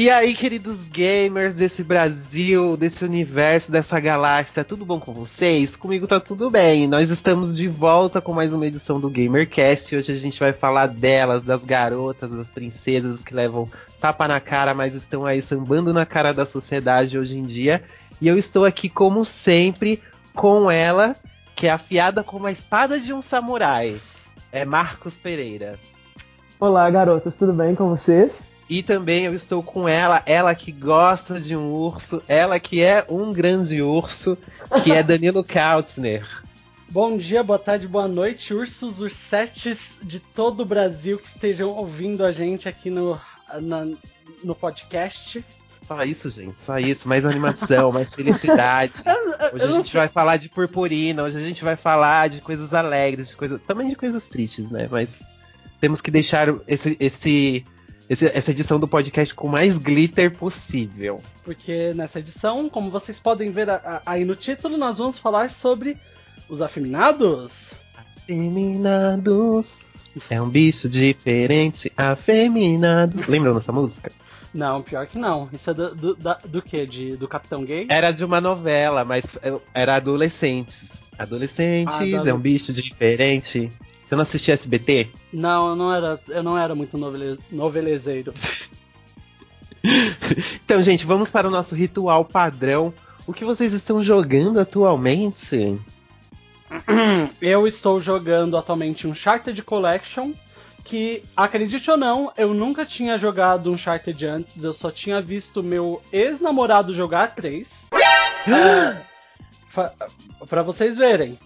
E aí, queridos gamers desse Brasil, desse universo, dessa galáxia, tudo bom com vocês? Comigo tá tudo bem. Nós estamos de volta com mais uma edição do GamerCast. Hoje a gente vai falar delas, das garotas, das princesas que levam tapa na cara, mas estão aí sambando na cara da sociedade hoje em dia. E eu estou aqui, como sempre, com ela, que é afiada como a espada de um samurai. É Marcos Pereira. Olá, garotas, tudo bem com vocês? E também eu estou com ela, ela que gosta de um urso, ela que é um grande urso, que é Danilo Kautzner. Bom dia, boa tarde, boa noite, ursos, ursetes de todo o Brasil que estejam ouvindo a gente aqui no, na, no podcast. Só isso, gente, só isso. Mais animação, mais felicidade. Hoje a gente vai falar de purpurina, hoje a gente vai falar de coisas alegres, de coisa, também de coisas tristes, né? Mas temos que deixar esse, esse essa edição do podcast com mais glitter possível. Porque nessa edição, como vocês podem ver aí no título, nós vamos falar sobre os afeminados. Afeminados. É um bicho diferente, afeminados. Lembram dessa música? Não, pior que não. Isso é do, do, da, do que? De, do Capitão Gay? Era de uma novela, mas era adolescentes. Adolescentes, é um bicho diferente. Você não assistia SBT? Não, eu não era, eu não era muito novelez, novelezeiro. então, gente, vamos para o nosso ritual padrão. O que vocês estão jogando atualmente? Eu estou jogando atualmente um Uncharted Collection, que, acredite ou não, eu nunca tinha jogado um Uncharted antes, eu só tinha visto meu ex-namorado jogar três. é, para vocês verem.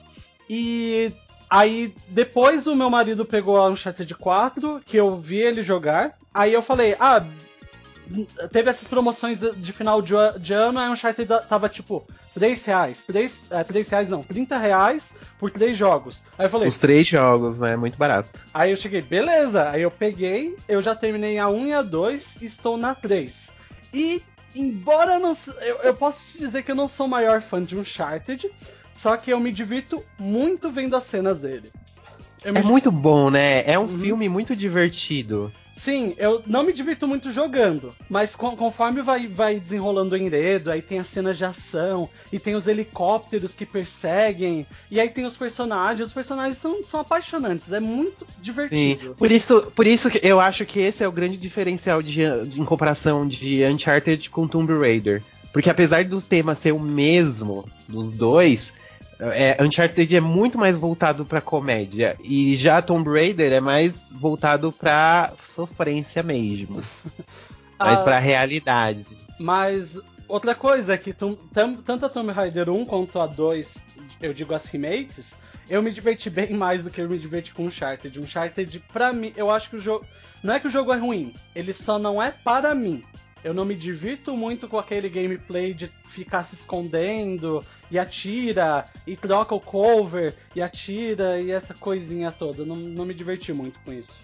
E Aí depois o meu marido pegou a Uncharted 4, que eu vi ele jogar. Aí eu falei, ah, teve essas promoções de final de, ano, aí Uncharted tava tipo 3 reais. 3, é, 3 reais não, 30 reais por 3 jogos. Aí eu falei. Os 3 jogos, né? Muito barato. Aí eu cheguei, beleza. Aí eu peguei, eu já terminei a 1 e a 2, estou na 3. E, embora eu não. Eu, eu posso te dizer que eu não sou o maior fã de Uncharted. Só que eu me divirto muito vendo as cenas dele. É muito bom, né? É um uhum. filme muito divertido. Sim, eu não me divirto muito jogando, mas conforme vai, vai desenrolando o enredo, aí tem as cenas de ação, e tem os helicópteros que perseguem, e aí tem os personagens, os personagens são, são apaixonantes, é muito divertido. Sim, por isso, por isso que eu acho que esse é o grande diferencial de, de, em comparação de Uncharted com Tomb Raider. Porque apesar do tema ser o mesmo dos dois, é, Uncharted é muito mais voltado pra comédia. E já Tomb Raider é mais voltado pra sofrência mesmo. mais ah, pra realidade. Mas outra coisa é que tam, tanto a Tomb Raider 1 quanto a 2, eu digo as remakes, eu me diverti bem mais do que eu me diverti com Uncharted. Uncharted, pra mim, eu acho que o jogo. Não é que o jogo é ruim, ele só não é para mim. Eu não me divirto muito com aquele gameplay de ficar se escondendo e atira, e troca o cover, e atira, e essa coisinha toda. Não, não me diverti muito com isso.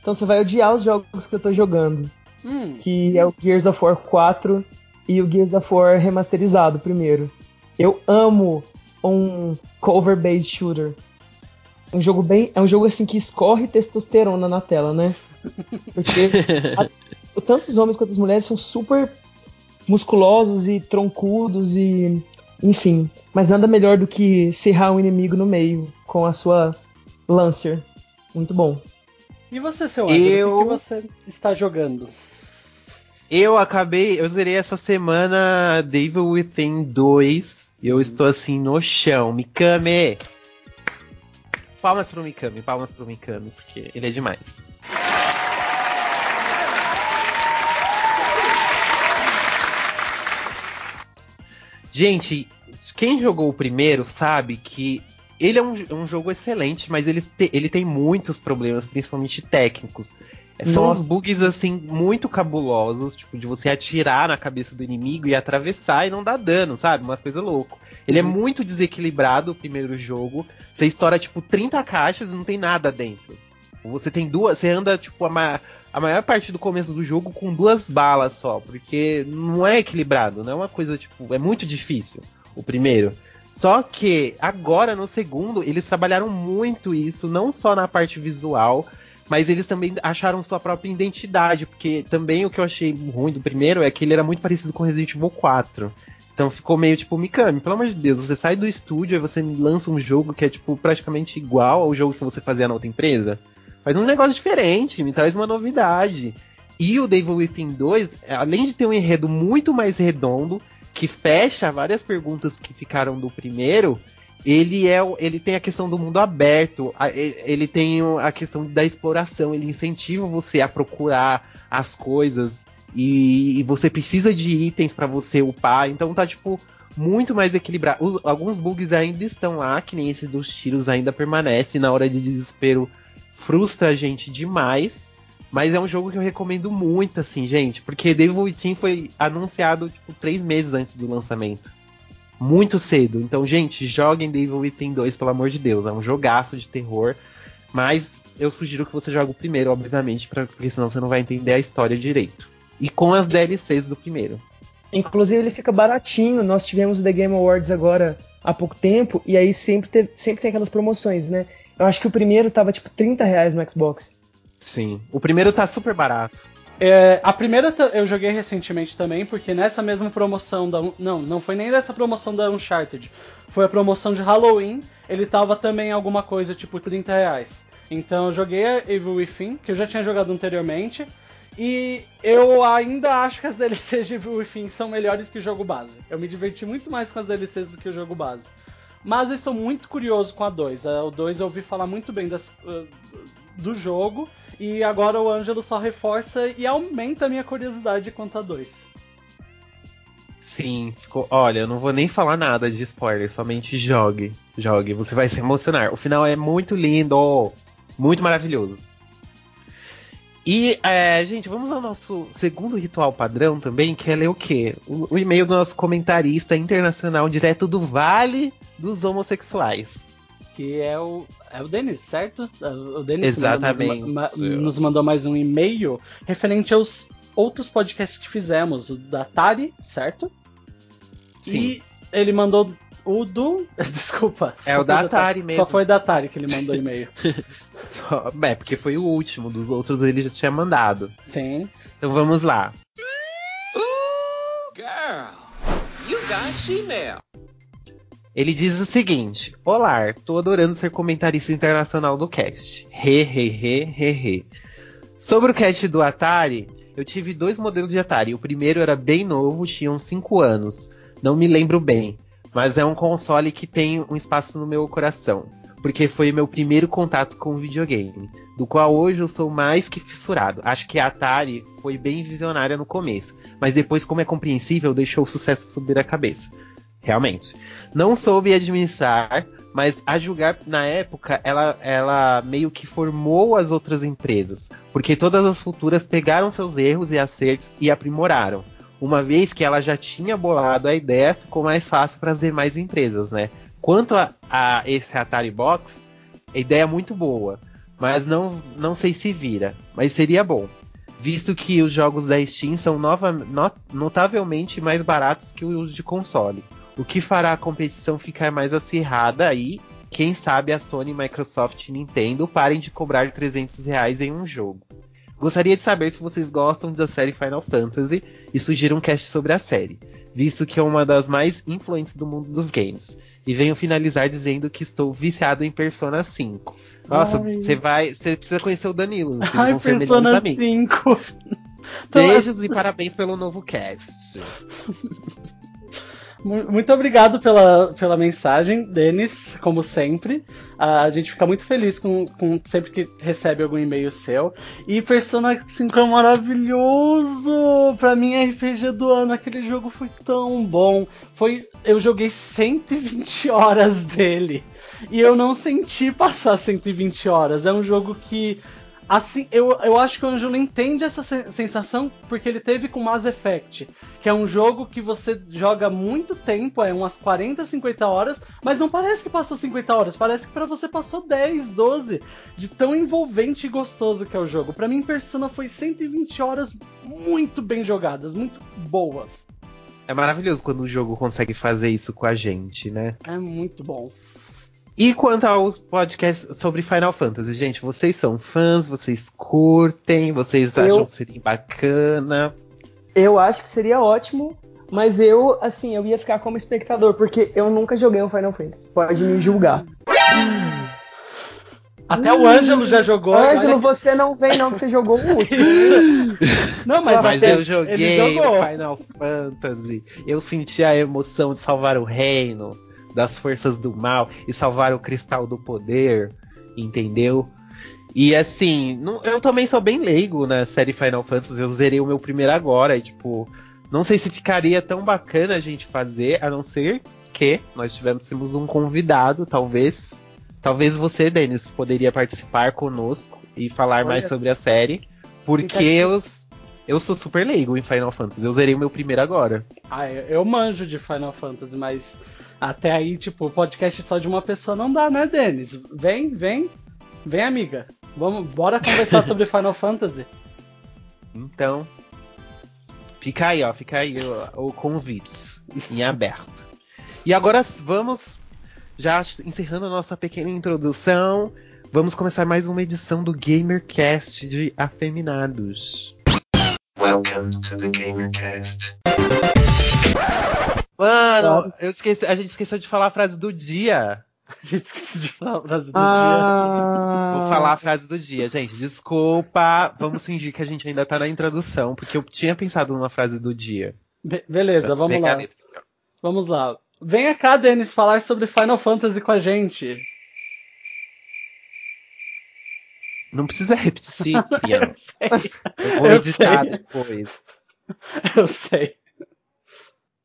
Então você vai odiar os jogos que eu tô jogando. Hum. Que é o Gears of War 4 e o Gears of War remasterizado primeiro. Eu amo um cover-based shooter. Um jogo bem. É um jogo assim que escorre testosterona na tela, né? Porque tanto os homens quanto as mulheres são super musculosos e troncudos e enfim, mas nada melhor do que serrar um inimigo no meio com a sua Lancer. Muito bom. E você, seu Andrew, eu... o que, que você está jogando? Eu acabei, eu zerei essa semana Devil Within 2 e eu estou assim no chão. Mikami! Palmas pro Mikami, palmas pro Mikami, porque ele é demais. Gente, quem jogou o primeiro sabe que ele é um, um jogo excelente, mas ele, te, ele tem muitos problemas, principalmente técnicos. É, são uns bugs assim muito cabulosos, tipo de você atirar na cabeça do inimigo e atravessar e não dar dano, sabe? Umas coisas loucas. Ele é uhum. muito desequilibrado o primeiro jogo. Você estoura tipo 30 caixas e não tem nada dentro. Você tem duas, você anda tipo a, a maior parte do começo do jogo com duas balas só, porque não é equilibrado, não é uma coisa tipo, é muito difícil o primeiro. Só que agora no segundo eles trabalharam muito isso, não só na parte visual, mas eles também acharam sua própria identidade, porque também o que eu achei ruim do primeiro é que ele era muito parecido com Resident Evil 4. Então ficou meio tipo, Mikami, pelo amor de Deus, você sai do estúdio e você lança um jogo que é tipo praticamente igual ao jogo que você fazia na outra empresa. Faz um negócio diferente, me traz uma novidade. E o Devil Within 2, além de ter um enredo muito mais redondo, que fecha várias perguntas que ficaram do primeiro, ele é ele tem a questão do mundo aberto, ele tem a questão da exploração, ele incentiva você a procurar as coisas e, você precisa de itens para você upar, então tá tipo muito mais equilibrado. alguns bugs ainda estão lá, que nem esse dos tiros ainda permanece na hora de desespero frustra a gente demais. Mas é um jogo que eu recomendo muito, assim, gente, porque Devil Within foi anunciado, tipo, três meses antes do lançamento. Muito cedo. Então, gente, joguem Devil Within 2, pelo amor de Deus. É um jogaço de terror. Mas eu sugiro que você jogue o primeiro, obviamente, pra, porque senão você não vai entender a história direito. E com as DLCs do primeiro. Inclusive, ele fica baratinho. Nós tivemos o The Game Awards agora há pouco tempo, e aí sempre, te, sempre tem aquelas promoções, né? Eu acho que o primeiro tava tipo 30 reais no Xbox. Sim. O primeiro tá super barato. É, a primeira eu joguei recentemente também, porque nessa mesma promoção da. Não, não foi nem dessa promoção da Uncharted. Foi a promoção de Halloween. Ele tava também alguma coisa tipo 30 reais. Então eu joguei a Evil Within, que eu já tinha jogado anteriormente. E eu ainda acho que as DLCs de Evil Within são melhores que o jogo base. Eu me diverti muito mais com as DLCs do que o jogo base. Mas eu estou muito curioso com a 2. O 2 eu ouvi falar muito bem das, uh, do jogo. E agora o Ângelo só reforça e aumenta a minha curiosidade quanto a 2. Sim, ficou. Olha, eu não vou nem falar nada de spoiler, somente jogue. Jogue, você vai se emocionar. O final é muito lindo, muito maravilhoso. E, é, gente, vamos ao nosso segundo ritual padrão também, que é ler o quê? O, o e-mail do nosso comentarista internacional direto do Vale dos Homossexuais. Que é o é o Denis, certo? O Denis Exatamente. Nos, nos, mandou mais um e-mail referente aos outros podcasts que fizemos, o da Tari, certo? Sim. E ele mandou o do. Desculpa. É o da Atari mesmo. Só foi da Atari que ele mandou e-mail. Só... É, porque foi o último, dos outros ele já tinha mandado. Sim. Então vamos lá. Ooh, girl, you got. Ele diz o seguinte: Olá, tô adorando ser comentarista internacional do cast. He, he, he, he, he. Sobre o cast do Atari, eu tive dois modelos de Atari. O primeiro era bem novo, tinha uns 5 anos. Não me lembro bem, mas é um console que tem um espaço no meu coração, porque foi meu primeiro contato com videogame, do qual hoje eu sou mais que fissurado. Acho que a Atari foi bem visionária no começo, mas depois, como é compreensível, deixou o sucesso subir a cabeça. Realmente. Não soube administrar, mas a julgar na época, ela, ela meio que formou as outras empresas. Porque todas as futuras pegaram seus erros e acertos e aprimoraram. Uma vez que ela já tinha bolado a ideia, ficou mais fácil para as demais empresas, né? Quanto a, a, esse Atari Box, a ideia é muito boa, mas não, não sei se vira. Mas seria bom, visto que os jogos da Steam são nova, not, notavelmente mais baratos que os de console o que fará a competição ficar mais acirrada e quem sabe a Sony, Microsoft e Nintendo parem de cobrar 300 reais em um jogo. Gostaria de saber se vocês gostam da série Final Fantasy e sugiram um cast sobre a série, visto que é uma das mais influentes do mundo dos games. E venho finalizar dizendo que estou viciado em Persona 5. Nossa, você vai. Você precisa conhecer o Danilo. Ai, Persona 5. Beijos e parabéns pelo novo cast. Muito obrigado pela, pela mensagem, Denis, como sempre. A gente fica muito feliz com, com sempre que recebe algum e-mail seu. E Persona 5 é maravilhoso! Pra mim, RPG do ano, aquele jogo foi tão bom. Foi, eu joguei 120 horas dele. E eu não senti passar 120 horas. É um jogo que Assim, eu, eu acho que o Angelo entende essa sensação porque ele teve com Mass Effect, que é um jogo que você joga muito tempo, é umas 40, 50 horas, mas não parece que passou 50 horas, parece que para você passou 10, 12, de tão envolvente e gostoso que é o jogo. Para mim, Persona foi 120 horas muito bem jogadas, muito boas. É maravilhoso quando o jogo consegue fazer isso com a gente, né? É muito bom. E quanto aos podcasts sobre Final Fantasy, gente, vocês são fãs, vocês curtem, vocês eu, acham que seria bacana? Eu acho que seria ótimo, mas eu, assim, eu ia ficar como espectador, porque eu nunca joguei um Final Fantasy. Pode me julgar. Até o Ângelo já jogou. Ângelo, você não vem não, que você jogou o último. não, mas, mas eu joguei Final Fantasy. Eu senti a emoção de salvar o reino das forças do mal e salvar o cristal do poder, entendeu? E assim, não, eu também sou bem leigo na série Final Fantasy. Eu zerei o meu primeiro agora e, tipo, não sei se ficaria tão bacana a gente fazer, a não ser que nós tivéssemos um convidado, talvez. Talvez você, Denis, poderia participar conosco e falar Olha. mais sobre a série. Porque eu, eu sou super leigo em Final Fantasy. Eu zerei o meu primeiro agora. Ah, eu manjo de Final Fantasy, mas até aí, tipo, podcast só de uma pessoa não dá, né, Denis? Vem, vem, vem, amiga. Vamos, bora conversar sobre Final Fantasy. Então, fica aí, ó, fica aí o, o convite em aberto. E agora vamos, já encerrando a nossa pequena introdução, vamos começar mais uma edição do GamerCast de Afeminados. Welcome to the GamerCast. Mano, eu esqueci, a gente esqueceu de falar a frase do dia. A gente esqueceu de falar a frase do ah... dia. Vou falar a frase do dia, gente. Desculpa. Vamos fingir que a gente ainda tá na introdução, porque eu tinha pensado numa frase do dia. Be beleza, vamos lá. Vamos lá. Venha cá, Denis, falar sobre Final Fantasy com a gente. Não precisa repetir, criança. eu, sei. eu vou editar depois. Eu sei.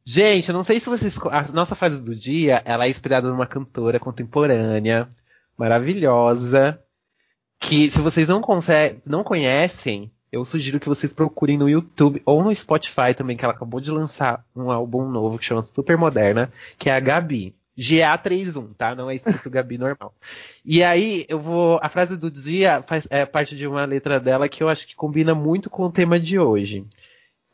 Gente, eu não sei se vocês. A nossa fase do dia, ela é inspirada numa cantora contemporânea, maravilhosa. Que se vocês não, não conhecem, eu sugiro que vocês procurem no YouTube ou no Spotify também, que ela acabou de lançar um álbum novo que chama Super Moderna, que é a Gabi. GA31, tá? Não é escrito Gabi normal. E aí, eu vou. A frase do dia faz, é parte de uma letra dela que eu acho que combina muito com o tema de hoje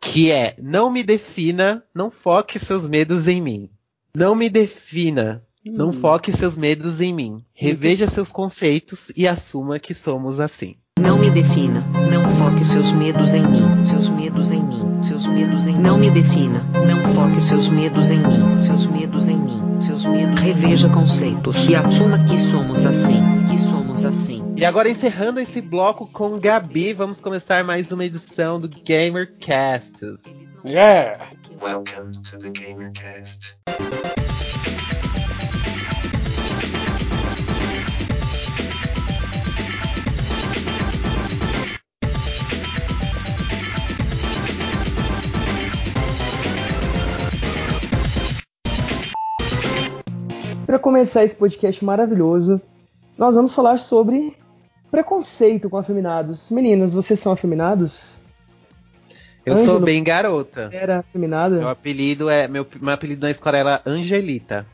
que é não me defina, não foque seus medos em mim. Não me defina, hum. não foque seus medos em mim. Reveja seus conceitos e assuma que somos assim. Não me defina, não foque seus medos em mim, seus medos em mim, seus medos em Não me defina, não foque seus medos em mim, seus medos em mim, seus medos. Reveja conceitos e assuma que somos assim, que somos assim. E agora encerrando esse bloco com Gabi, vamos começar mais uma edição do GamerCast. Yeah. Welcome to the GamerCast. Começar esse podcast maravilhoso, nós vamos falar sobre preconceito com afeminados. Meninas, vocês são afeminados? Eu Ângelo, sou bem garota. Era afeminada? Meu apelido é. Meu, meu apelido na escola era Angelita.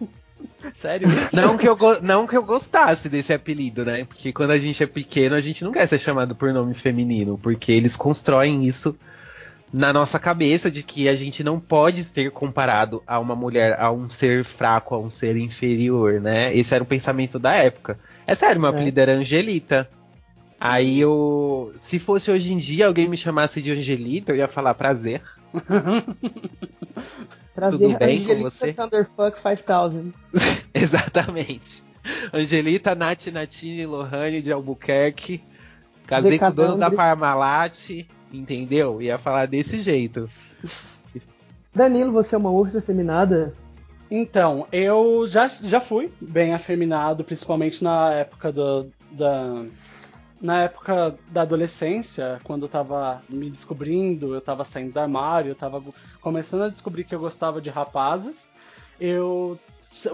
Sério isso? Não que, eu, não que eu gostasse desse apelido, né? Porque quando a gente é pequeno, a gente não quer ser chamado por nome feminino, porque eles constroem isso na nossa cabeça de que a gente não pode ser comparado a uma mulher, a um ser fraco, a um ser inferior, né? Esse era o pensamento da época. É sério, meu é. apelido era Angelita. Aí eu. Se fosse hoje em dia alguém me chamasse de Angelita, eu ia falar prazer. prazer Tudo bem Angelita com você? Thunderfuck 5000. Exatamente. Angelita Nath Natine Lohane de Albuquerque. Casei com o dono da Parmalat. Entendeu? Ia falar desse jeito. Danilo, você é uma ursa afeminada? Então, eu já, já fui bem afeminado, principalmente na época do, da. Na época da adolescência, quando eu tava me descobrindo, eu tava saindo do armário, eu tava começando a descobrir que eu gostava de rapazes. Eu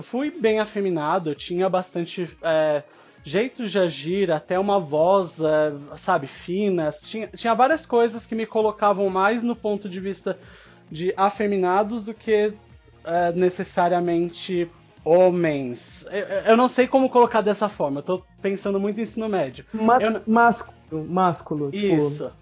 fui bem afeminado, eu tinha bastante é, jeitos de agir, até uma voz, é, sabe, fina. Tinha, tinha várias coisas que me colocavam mais no ponto de vista de afeminados do que é, necessariamente homens. Eu, eu, não sei como colocar dessa forma, eu tô pensando muito em ensino médio. Mas, eu... Másculo, másculo. Tipo, Isso.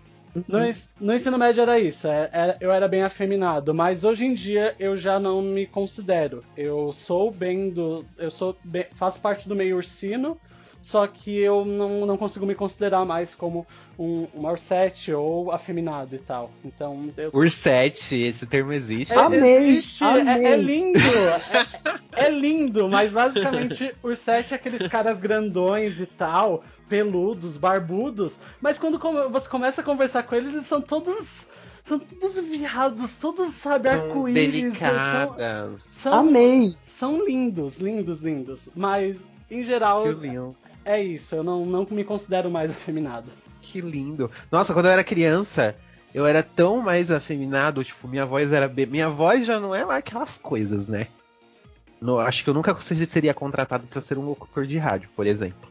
No, no, ensino médio era isso, é, é, eu era bem afeminado, mas hoje em dia eu já não me considero. Eu sou bem do. Eu sou bem, faço parte do meio ursino, só que eu não, não consigo me considerar mais como um, um Ursete ou afeminado e tal. Então, eu... Ursete, esse termo existe. É, amei, existe, amei. É, é, lindo, é, é, lindo, mas basicamente Ursete é aqueles caras grandões e tal, peludos, barbudos, mas quando você começa a conversar com eles, eles são todos são todos viados, todos, sabe, arco-íris. São, são, Amei! São lindos, lindos, lindos. Mas, em geral, é isso. Eu não, não me considero mais afeminado. Que lindo. Nossa, quando eu era criança, eu era tão mais afeminado, tipo, minha voz era. Minha voz já não é lá aquelas coisas, né? No, acho que eu nunca seria contratado para ser um locutor de rádio, por exemplo.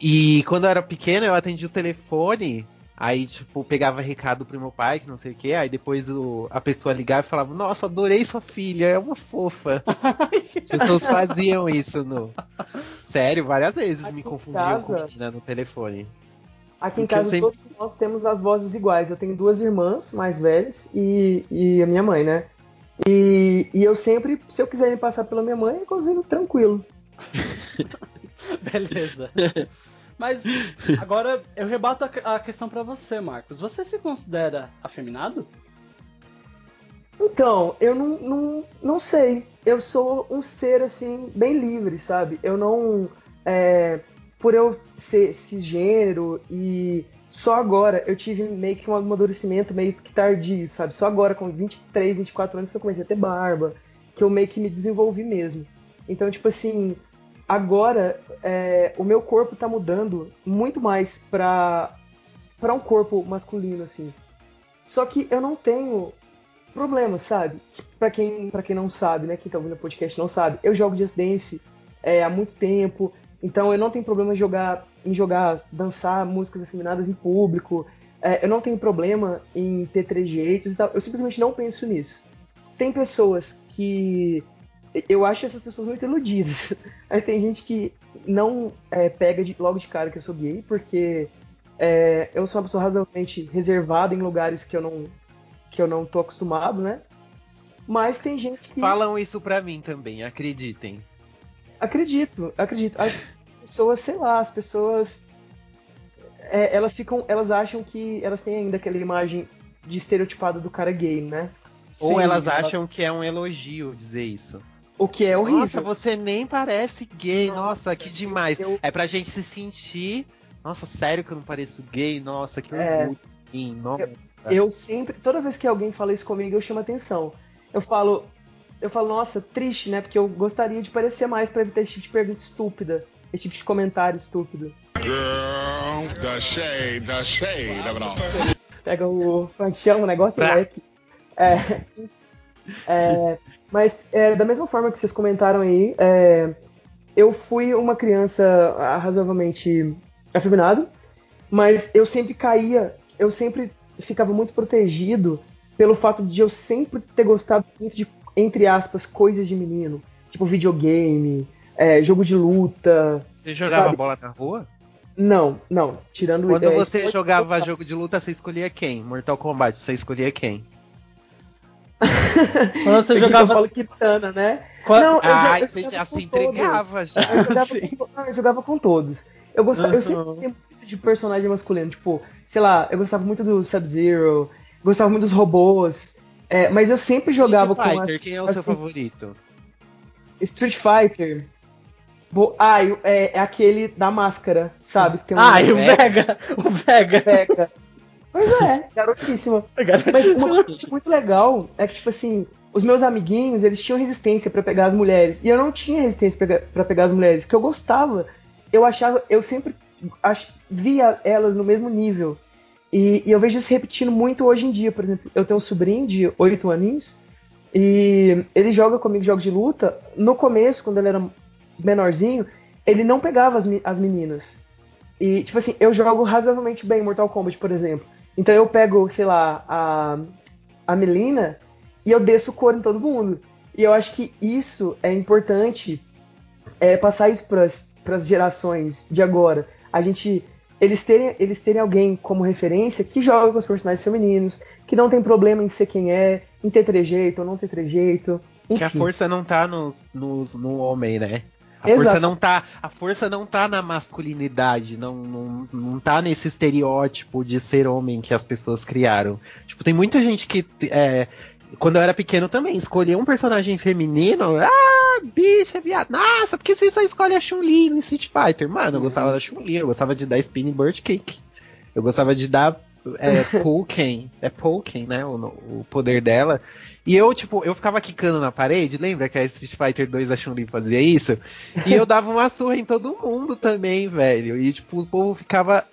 E quando eu era pequeno, eu atendi o telefone Aí, tipo, pegava recado pro meu pai, que não sei o que, aí depois o, a pessoa ligava e falava, nossa, adorei sua filha, é uma fofa. As pessoas faziam isso no. Sério, várias vezes Aqui me confundiam casa... com menina no telefone. Aqui em casa sempre... todos nós temos as vozes iguais. Eu tenho duas irmãs mais velhas e, e a minha mãe, né? E, e eu sempre, se eu quiser me passar pela minha mãe, eu consigo tranquilo. Beleza. Mas agora eu rebato a, a questão para você, Marcos. Você se considera afeminado? Então, eu não, não, não sei. Eu sou um ser, assim, bem livre, sabe? Eu não. É, por eu ser cisgênero e só agora eu tive meio que um amadurecimento meio que tardio, sabe? Só agora, com 23, 24 anos, que eu comecei a ter barba, que eu meio que me desenvolvi mesmo. Então, tipo assim, agora é, o meu corpo tá mudando muito mais pra, pra um corpo masculino, assim. Só que eu não tenho problema, sabe? Pra quem, pra quem não sabe, né? Quem tá ouvindo o podcast não sabe. Eu jogo Just Dance é, há muito tempo, então eu não tenho problema em jogar, em jogar, dançar músicas afeminadas em público. É, eu não tenho problema em ter trejeitos e tal. Eu simplesmente não penso nisso. Tem pessoas que eu acho essas pessoas muito iludidas. Aí tem gente que não é, pega de, logo de cara que eu sou gay, porque é, eu sou uma pessoa razoavelmente reservada em lugares que eu não que eu não tô acostumado, né? Mas tem gente que. Falam isso pra mim também, acreditem. Acredito, acredito. As pessoas, sei lá, as pessoas. É, elas ficam. Elas acham que elas têm ainda aquela imagem de estereotipado do cara gay, né? Ou Sim, elas acham que é um elogio dizer isso. O que é horrível. Nossa, você nem parece gay. Nossa, que demais. Eu... É pra gente se sentir. Nossa, sério que eu não pareço gay? Nossa, que é... orgulho. Nossa. Eu, eu sempre, toda vez que alguém fala isso comigo, eu chamo atenção. Eu falo, eu falo, nossa, triste, né? Porque eu gostaria de parecer mais pra evitar esse tipo de pergunta estúpida, esse tipo de comentário estúpido. Girl, the shade, the shade, Pega o. Como é que chama o negócio, moleque? É, é, mas é, da mesma forma que vocês comentaram aí, é, eu fui uma criança razoavelmente afeminada, mas eu sempre caía, eu sempre ficava muito protegido pelo fato de eu sempre ter gostado muito de, entre aspas, coisas de menino. Tipo videogame, é, jogo de luta. Você jogava sabe? bola na rua? Não, não. Tirando Quando é, você jogava jogo de luta, você escolhia quem? Mortal Kombat, você escolhia quem? Quando você jogava. Eu falo Kitana, né? Quando... Não, ah, já, você já se entregava já. Eu jogava, com, não, eu jogava com todos. Eu, gostava, uhum. eu sempre gostei muito de personagem masculino. Tipo, sei lá, eu gostava muito do Sub-Zero, gostava muito dos robôs. É, mas eu sempre jogava Street com. Fighter, quem é o seu favorito? Street Fighter. Ah, é, é, aquele da máscara, sabe? Que tem um ah, e o Vega! O Vega! Vega. Pois é, garotíssima. Mas uma coisa muito legal é que, tipo assim, os meus amiguinhos, eles tinham resistência para pegar as mulheres. E eu não tinha resistência para pegar as mulheres, que eu gostava. Eu achava, eu sempre ach, via elas no mesmo nível. E, e, eu vejo isso repetindo muito hoje em dia. Por exemplo, eu tenho um sobrinho de 8 aninhos e ele joga comigo jogos de luta. No começo, quando ele era menorzinho, ele não pegava as, as meninas. E, tipo assim, eu jogo razoavelmente bem Mortal Kombat, por exemplo. Então eu pego, sei lá, a, a Melina e eu desço cor em todo mundo. E eu acho que isso é importante é, passar isso para as gerações de agora. A gente eles terem, eles terem alguém como referência que joga com os personagens femininos, que não tem problema em ser quem é, em ter trejeito ou não ter trejeito. Enfim. Que a força não tá no, no, no homem, né? A Exato. força não tá, a força não tá na masculinidade, não, não, não tá nesse estereótipo de ser homem que as pessoas criaram. Tipo, tem muita gente que é, quando eu era pequeno também, escolher um personagem feminino, ah, bicha, viado, nossa, porque você só escolhe a Chun-Li no Street Fighter? Mano, eu uhum. gostava da Chun-Li, eu gostava de dar Spinning Bird Cake. Eu gostava de dar é, Poken, é Poken, né, o, o poder dela. E eu, tipo, eu ficava quicando na parede, lembra que a Street Fighter 2 a Chun-Li fazia isso? E eu dava uma surra em todo mundo também, velho. E, tipo, o povo ficava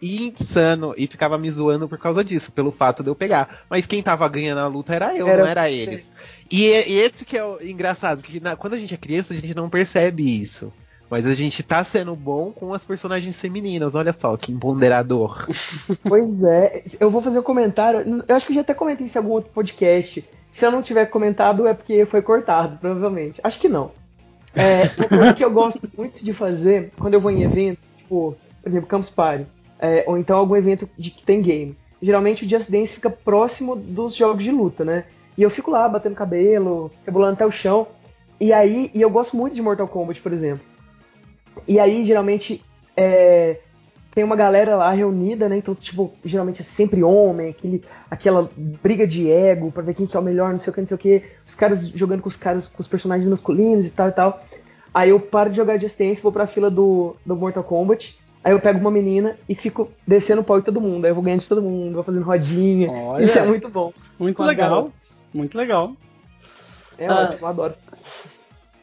insano e ficava me zoando por causa disso, pelo fato de eu pegar. Mas quem tava ganhando a luta era eu, era não era eles. E, e, esse que é o engraçado, porque na, quando a gente é criança, a gente não percebe isso. Mas a gente tá sendo bom com as personagens femininas, olha só, que empoderador. Pois é, eu vou fazer um comentário. Eu acho que eu já até comentei isso em algum outro podcast. Se eu não tiver comentado, é porque foi cortado, provavelmente. Acho que não. É, que eu gosto muito de fazer quando eu vou em evento, tipo, por exemplo, Campus Party é, ou então algum evento de que tem game. Geralmente o Just Dance fica próximo dos jogos de luta, né? E eu fico lá batendo cabelo, rebolando até o chão. E aí, e eu gosto muito de Mortal Kombat, por exemplo. E aí, geralmente, é, tem uma galera lá reunida, né? Então, tipo, geralmente é sempre homem, aquele, aquela briga de ego pra ver quem que é o melhor, não sei o que, não sei o que. Os caras jogando com os caras, com os personagens masculinos e tal e tal. Aí eu paro de jogar Just Dance, vou pra fila do, do Mortal Kombat. Aí eu pego uma menina e fico descendo o pau de todo mundo. Aí eu vou ganhando de todo mundo, vou fazendo rodinha. Olha, Isso é muito bom. Muito legal. Muito legal. É ah, ótimo, eu adoro.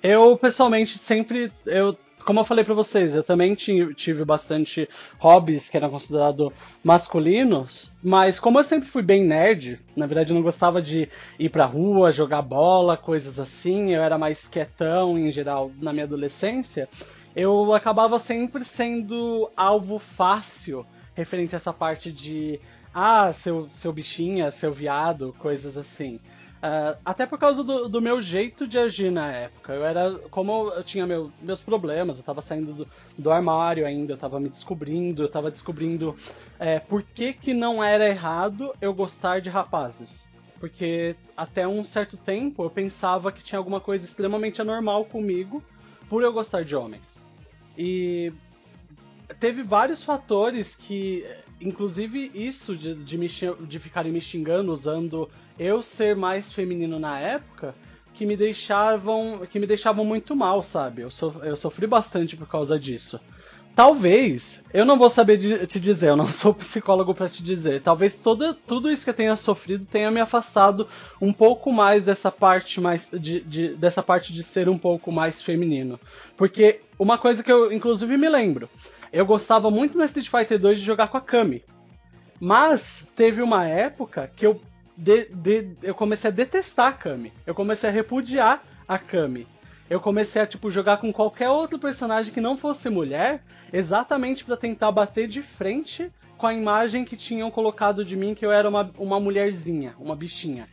Eu, pessoalmente, sempre. Eu, como eu falei para vocês, eu também tive bastante hobbies que eram considerados masculinos, mas como eu sempre fui bem nerd, na verdade eu não gostava de ir pra rua, jogar bola, coisas assim, eu era mais quietão em geral na minha adolescência eu acabava sempre sendo alvo fácil referente a essa parte de ah, seu, seu bichinha, seu viado, coisas assim. Uh, até por causa do, do, meu jeito de agir na época. Eu era. Como eu tinha meu, meus problemas, eu tava saindo do, do, armário ainda, eu tava me descobrindo, eu tava descobrindo é, por que, que não era errado eu gostar de rapazes. Porque até um certo tempo eu pensava que tinha alguma coisa extremamente anormal comigo por eu gostar de homens. E teve vários fatores que, inclusive isso de, de, me, de ficarem me xingando usando eu ser mais feminino na época, que me deixavam que me deixavam muito mal, sabe? Eu, so, eu sofri bastante por causa disso. Talvez, eu não vou saber de, te dizer, eu não sou psicólogo para te dizer. Talvez todo, tudo isso que eu tenha sofrido tenha me afastado um pouco mais dessa parte mais de, de, dessa parte de ser um pouco mais feminino. Porque uma coisa que eu inclusive me lembro, eu gostava muito na Street Fighter 2 de jogar com a Kami. Mas teve uma época que eu, de, de, eu comecei a detestar a Kami. Eu comecei a repudiar a Kami eu comecei a tipo jogar com qualquer outro personagem que não fosse mulher, exatamente para tentar bater de frente com a imagem que tinham colocado de mim que eu era uma, uma mulherzinha, uma bichinha.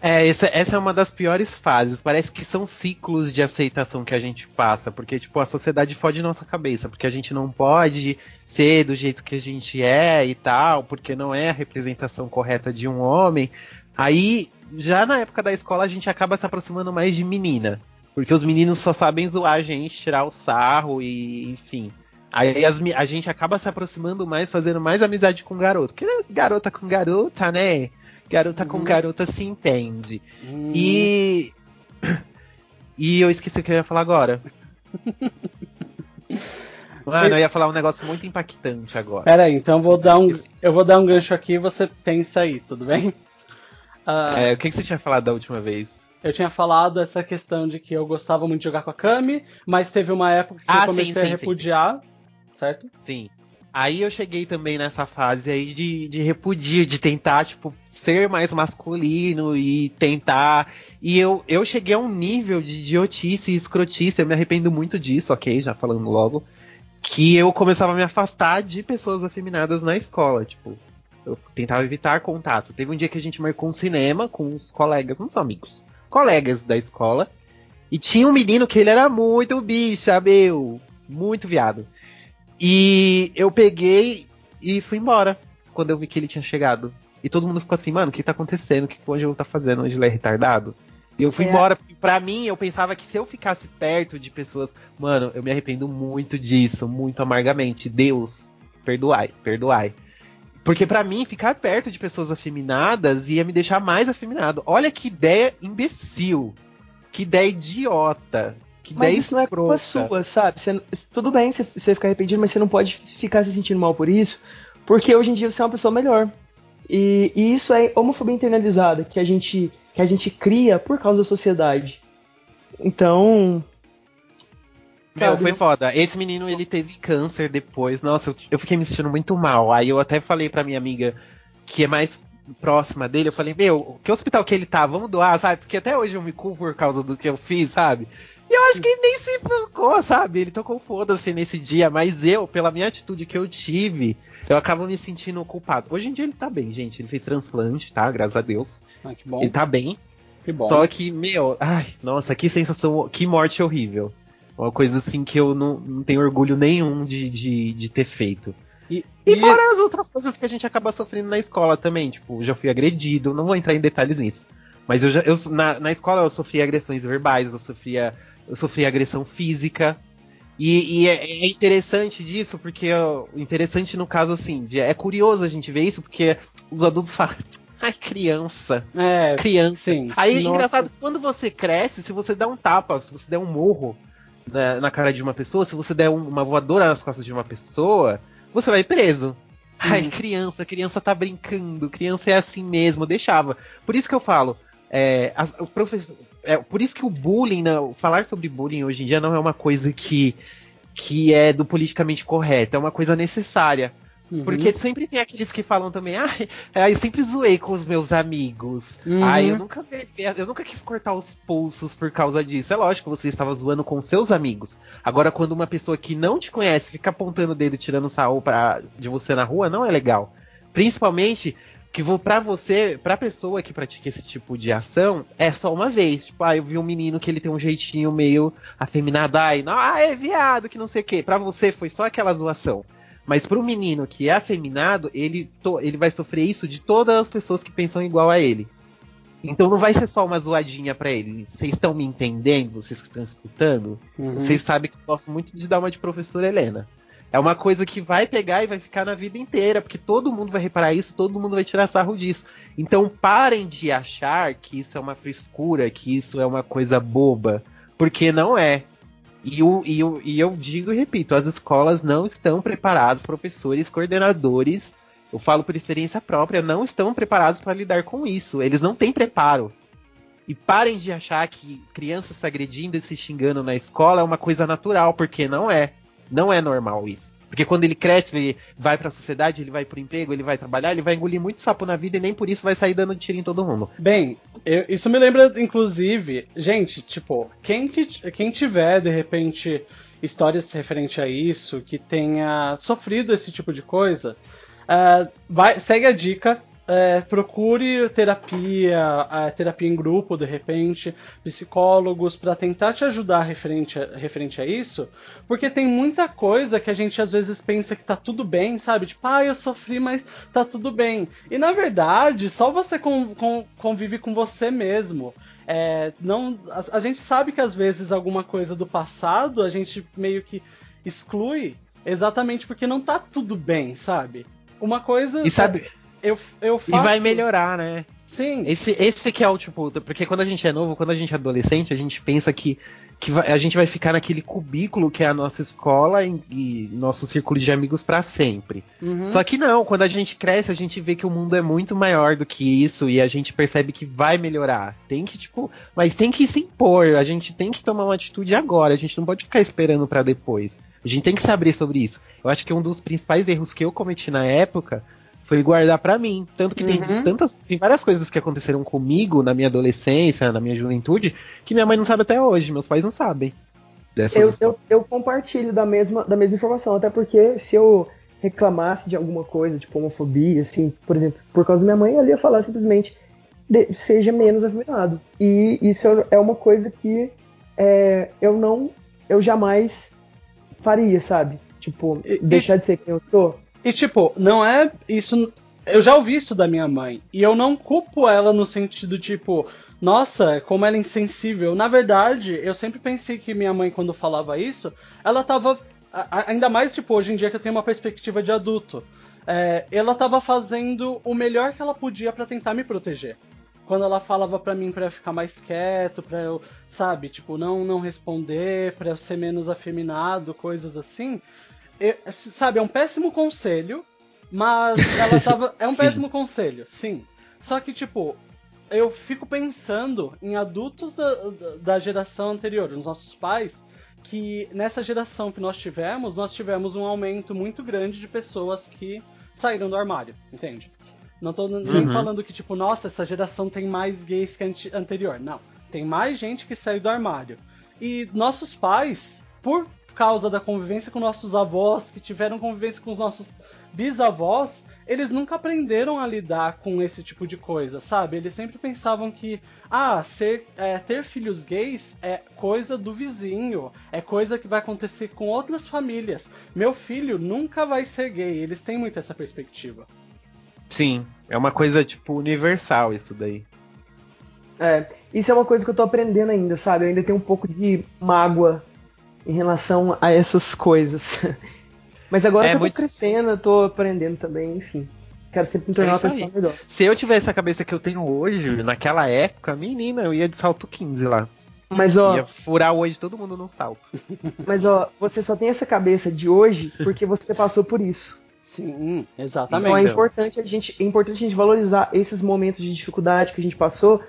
É, essa, essa é uma das piores fases. Parece que são ciclos de aceitação que a gente passa, porque tipo a sociedade fode nossa cabeça, porque a gente não pode ser do jeito que a gente é e tal, porque não é a representação correta de um homem. Aí, já na época da escola, a gente acaba se aproximando mais de menina. Porque os meninos só sabem zoar a gente, tirar o sarro e, enfim. Aí as, a gente acaba se aproximando mais, fazendo mais amizade com garoto. Porque né, garota com garota, né? Garota uhum. com garota se entende. Uhum. E. E eu esqueci o que eu ia falar agora. Mano, eu ia falar um negócio muito impactante agora. Pera aí, então eu vou dar um, eu vou dar um gancho aqui e você pensa aí, tudo bem? Uh... É, o que, que você tinha falado da última vez? eu tinha falado essa questão de que eu gostava muito de jogar com a Kami, mas teve uma época que ah, eu comecei sim, sim, a repudiar, sim, certo? Sim. Aí eu cheguei também nessa fase aí de, de de tentar, tipo, ser mais masculino e tentar. E eu, eu cheguei a um nível de idiotice e escrotice, eu me arrependo muito disso, ok? Já falando logo. Que eu começava a me afastar de pessoas afeminadas na escola, tipo. Eu tentava evitar contato. Teve um dia que a gente marcou um cinema com os colegas, uns amigos colegas da escola. E tinha um menino que ele era muito bicha, meu. Muito viado. E eu peguei e fui embora quando eu vi que ele tinha chegado. E todo mundo ficou assim, mano, o que tá acontecendo? O que o Ângelo tá fazendo? O Ângelo é retardado? E eu fui é. embora. Pra mim, eu pensava que se eu ficasse perto de pessoas. Mano, eu me arrependo muito disso, muito amargamente. Deus, perdoai, perdoai. Porque para mim, ficar perto de pessoas afeminadas ia me deixar mais afeminado. Olha que ideia imbecil. Que ideia idiota. Que mas isso não é culpa sua, sabe? Você, tudo bem você, você ficar arrependido, mas você não pode ficar se sentindo mal por isso. Porque hoje em dia você é uma pessoa melhor. E, e isso é homofobia internalizada, que a gente que a gente cria por causa da sociedade. Então, meu, foi foda. Esse menino, ele teve câncer depois. Nossa, eu, eu, fiquei me sentindo muito mal. Aí eu até falei pra minha amiga, que é mais próxima dele, eu falei, meu, que hospital que ele tá? Vamos doar, sabe? Porque até hoje eu me culpo por causa do que eu fiz, sabe? E eu acho que ele nem se focou, sabe? Ele tocou foda-se nesse dia, mas eu, pela minha atitude que eu tive, eu acabo me sentindo culpado. Hoje em dia ele tá bem, gente. Ele fez transplante, tá? Graças a Deus. Ah, que bom. Ele tá bem. Que bom. Só que, meu, ai, nossa, que sensação, que morte horrível. Uma coisa assim que eu não, não tenho orgulho nenhum de, de, de ter feito. E, e, e, fora as outras coisas que a gente acaba sofrendo na escola também, tipo, já fui agredido, não vou entrar em detalhes nisso. Mas eu já, eu, na, na escola eu sofri agressões verbais, eu sofria, eu sofri agressão física, e, e é, é, interessante disso, porque ó, interessante no caso assim, de, é curioso a gente ver isso, porque os adultos falam. Ai, criança. É, criança. Sim. Aí é engraçado, quando você cresce, se você dá um tapa, se você der um morro na, na cara de uma pessoa, se você der um, uma voadora nas costas de uma pessoa, você vai preso. Ai, criança, criança tá brincando, criança é assim mesmo, deixava. Por isso que eu falo, é, as, é, por isso que o bullying, não, falar sobre bullying hoje em dia não é uma coisa que, que é do politicamente correto, é uma coisa necessária. Uhum. Porque sempre tem aqueles que falam também, ah, eu sempre zoei com os meus amigos. Uhum. Ah, eu nunca eu nunca quis cortar os pulsos por causa disso. É lógico que você estava zoando com seus amigos. Agora, quando uma pessoa que não te conhece fica apontando o dedo tirando sarro pra, de você na rua, não é legal. Principalmente que vou para você, pra pessoa que pratica esse tipo de ação, é só uma vez. Tipo, ah, eu vi um menino que ele tem um jeitinho meio afeminado, ai, não, ah, é viado, que não sei o quê. Pra você foi só aquela zoação. Mas pro menino que é afeminado, ele, to, ele vai sofrer isso de todas as pessoas que pensam igual a ele. Então não vai ser só uma zoadinha para ele. Vocês estão me entendendo? Vocês que estão escutando? Uhum. Vocês sabem que eu gosto muito de dar uma de professora Helena. É uma coisa que vai pegar e vai ficar na vida inteira, porque todo mundo vai reparar isso, todo mundo vai tirar sarro disso. Então parem de achar que isso é uma frescura, que isso é uma coisa boba, porque não é. E, o, e, o, e eu digo e repito, as escolas não estão preparadas, professores, coordenadores, eu falo por experiência própria, não estão preparados para lidar com isso. Eles não têm preparo. E parem de achar que crianças se agredindo e se xingando na escola é uma coisa natural, porque não é. Não é normal isso. Porque quando ele cresce, ele vai para a sociedade, ele vai pro emprego, ele vai trabalhar, ele vai engolir muito sapo na vida e nem por isso vai sair dando tiro em todo mundo. Bem, eu, isso me lembra, inclusive, gente, tipo, quem, que, quem tiver, de repente, histórias referente a isso, que tenha sofrido esse tipo de coisa, uh, vai, segue a dica, é, procure terapia, terapia em grupo, de repente, psicólogos, para tentar te ajudar referente a, referente a isso, porque tem muita coisa que a gente às vezes pensa que tá tudo bem, sabe? Tipo, ah, eu sofri, mas tá tudo bem. E na verdade, só você com, com, convive com você mesmo. É, não, a, a gente sabe que às vezes alguma coisa do passado a gente meio que exclui exatamente porque não tá tudo bem, sabe? Uma coisa. E sabe eu, eu faço... E vai melhorar, né? Sim. Esse, esse que é o tipo. Porque quando a gente é novo, quando a gente é adolescente, a gente pensa que, que vai, a gente vai ficar naquele cubículo que é a nossa escola e, e nosso círculo de amigos para sempre. Uhum. Só que não, quando a gente cresce, a gente vê que o mundo é muito maior do que isso e a gente percebe que vai melhorar. Tem que, tipo. Mas tem que se impor, a gente tem que tomar uma atitude agora, a gente não pode ficar esperando para depois. A gente tem que saber sobre isso. Eu acho que um dos principais erros que eu cometi na época foi guardar para mim. Tanto que uhum. tem tantas. Tem várias coisas que aconteceram comigo na minha adolescência, na minha juventude, que minha mãe não sabe até hoje, meus pais não sabem. Dessas... Eu, eu, eu, compartilho da mesma, da mesma informação, até porque se eu reclamasse de alguma coisa, tipo homofobia, assim, por exemplo, por causa da minha mãe, eu ia falar simplesmente de, seja menos afeminado. E isso é uma coisa que é, eu não. Eu jamais faria, sabe? Tipo, e, deixar e, de ser quem eu sou. E tipo, não é isso. Eu já ouvi isso da minha mãe. E eu não culpo ela no sentido, tipo, nossa, como ela é insensível. Na verdade, eu sempre pensei que minha mãe, quando falava isso, ela tava. Ainda mais, tipo, hoje em dia que eu tenho uma perspectiva de adulto. É, ela tava fazendo o melhor que ela podia para tentar me proteger. Quando ela falava para mim para ficar mais quieto, para eu, sabe, tipo, não não responder, para eu ser menos afeminado, coisas assim. Eu, sabe, é um péssimo conselho, mas ela tava. É um péssimo conselho, sim. Só que, tipo, eu fico pensando em adultos da, da geração anterior, os nossos pais, que nessa geração que nós tivemos, nós tivemos um aumento muito grande de pessoas que saíram do armário, entende? Não tô nem uhum. falando que, tipo, nossa, essa geração tem mais gays que a anterior. Não. Tem mais gente que saiu do armário. E nossos pais, por causa da convivência com nossos avós, que tiveram convivência com os nossos bisavós, eles nunca aprenderam a lidar com esse tipo de coisa, sabe? Eles sempre pensavam que, ah, ser, é, ter filhos gays é coisa do vizinho, é coisa que vai acontecer com outras famílias. Meu filho nunca vai ser gay. Eles têm muito essa perspectiva. Sim, é uma coisa, tipo, universal isso daí. É, isso é uma coisa que eu tô aprendendo ainda, sabe? Eu ainda tenho um pouco de mágoa em relação a essas coisas. Mas agora é, que eu tô muito... crescendo, eu tô aprendendo também, enfim. Quero sempre me tornar é uma pessoa aí. melhor. Se eu tivesse a cabeça que eu tenho hoje, naquela época, menina, eu ia de salto 15 lá. Mas ó. Ia furar hoje todo mundo no salto. Mas ó, você só tem essa cabeça de hoje porque você passou por isso. Sim, exatamente. Então é importante a gente, é importante a gente valorizar esses momentos de dificuldade que a gente passou,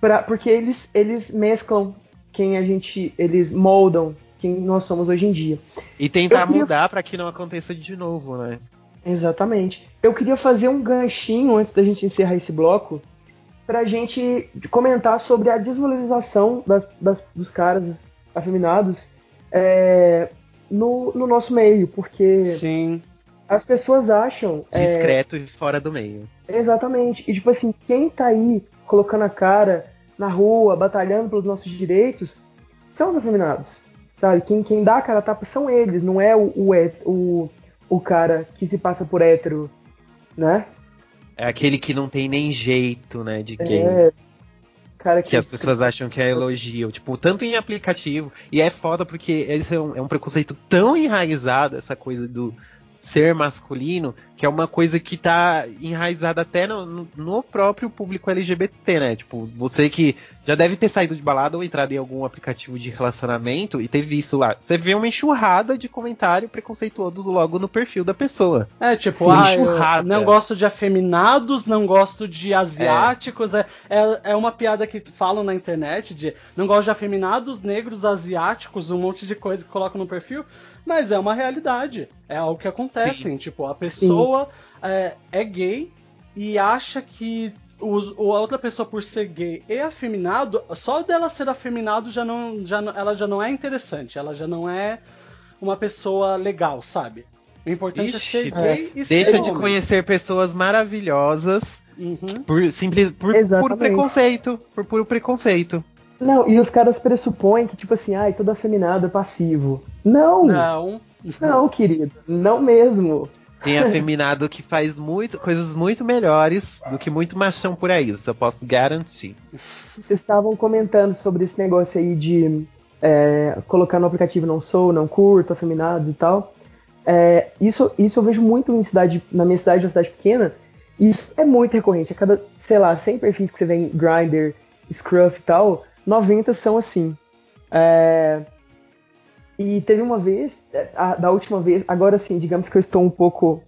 pra, porque eles, eles mesclam quem a gente, eles moldam quem nós somos hoje em dia. E tentar queria... mudar para que não aconteça de novo, né? Exatamente. Eu queria fazer um ganchinho antes da gente encerrar esse bloco pra gente comentar sobre a desvalorização das, das dos caras afeminados é, no, no nosso meio, porque Sim. as pessoas acham. É, Discreto é, e fora do meio. Exatamente. E tipo assim, quem tá aí colocando a cara na rua, batalhando pelos nossos direitos, são os afeminados. Sabe? Quem, quem dá a cara a tapa são eles, não é o, o, o, o cara que se passa por hétero, né? É aquele que não tem nem jeito, né, de gay. É, cara que, que as pessoas acham que é elogio. Tipo, tanto em aplicativo. E é foda porque esse é um, é um preconceito tão enraizado, essa coisa do ser masculino, que é uma coisa que tá enraizada até no, no, próprio público LGBT, né? Tipo, você que já deve ter saído de balada ou entrado em algum aplicativo de relacionamento e ter visto lá. Você vê uma enxurrada de comentário preconceituosos logo no perfil da pessoa. É, tipo, Sim, ah, enxurrada. não gosto de afeminados, não gosto de asiáticos. É. É, é uma piada que falam na internet de não gosto de afeminados, negros, asiáticos, um monte de coisa que colocam no perfil. Mas é uma realidade. É algo que acontece. Sim. Tipo, a pessoa é, é, gay e acha que o, a outra pessoa, por ser gay e afeminado, só dela ser afeminado já não, já, ela já não é interessante. Ela já não é uma pessoa legal, sabe? O importante Ixi, é ser gay é. e ser Deixa de conhecer pessoas maravilhosas uhum. por simples por, por preconceito, por puro preconceito. Não, e os caras pressupõem que, tipo assim, ai, todo afeminado é passivo. Não! Não. Não, querido, não mesmo. Tem afeminado que faz muito, coisas muito melhores do que muito machão por aí, isso eu posso garantir. Vocês estavam comentando sobre esse negócio aí de é, colocar no aplicativo não sou, não curto, afeminados e tal. É, isso, isso eu vejo muito em cidade, na minha cidade, uma cidade pequena, e isso é muito recorrente. A cada, sei lá, 100 perfis que você vê em Grindr, Scruff e tal, 90 são assim. É... E teve uma vez, a, da última vez, agora sim, digamos que eu estou um pouco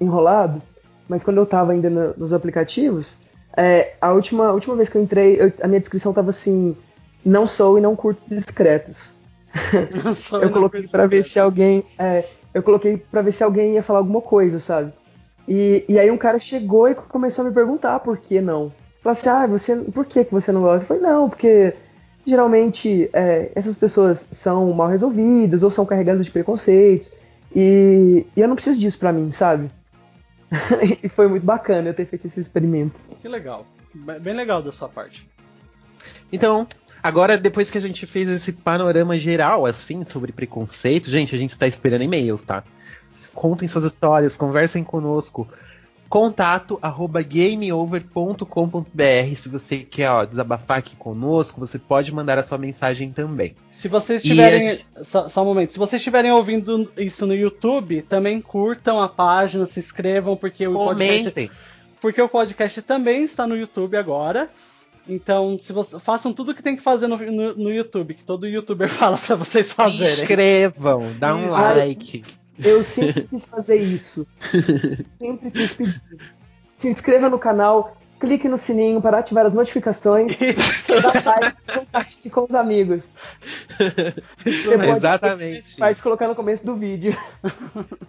enrolado, mas quando eu estava ainda no, nos aplicativos, é, a, última, a última vez que eu entrei, eu, a minha descrição estava assim: não sou e não curto discretos. eu coloquei para ver se alguém, é, eu coloquei para ver se alguém ia falar alguma coisa, sabe? E, e aí um cara chegou e começou a me perguntar por que não. Falou assim, ah, você, por que, que você não gosta? Eu falei, não, porque geralmente é, essas pessoas são mal resolvidas ou são carregadas de preconceitos. E, e eu não preciso disso pra mim, sabe? e foi muito bacana eu ter feito esse experimento. Que legal. Bem legal da sua parte. Então, Agora, depois que a gente fez esse panorama geral, assim, sobre preconceito, gente, a gente está esperando e-mails, tá? Contem suas histórias, conversem conosco contato arroba gameover.com.br. Se você quer ó, desabafar aqui conosco, você pode mandar a sua mensagem também. Se vocês estiverem. Gente... Só, só, um momento. Se vocês estiverem ouvindo isso no YouTube, também curtam a página, se inscrevam, porque o Comentem. podcast. Porque o podcast também está no YouTube agora. Então, se você, façam tudo o que tem que fazer no, no, no, YouTube, que todo youtuber fala para vocês fazerem. Se inscrevam, dá um like. Eu sempre quis fazer isso. sempre quis pedir. Se inscreva no canal, clique no sininho para ativar as notificações. Dá like, compartilhe com os amigos. Isso Exatamente. Parte colocar no começo do vídeo.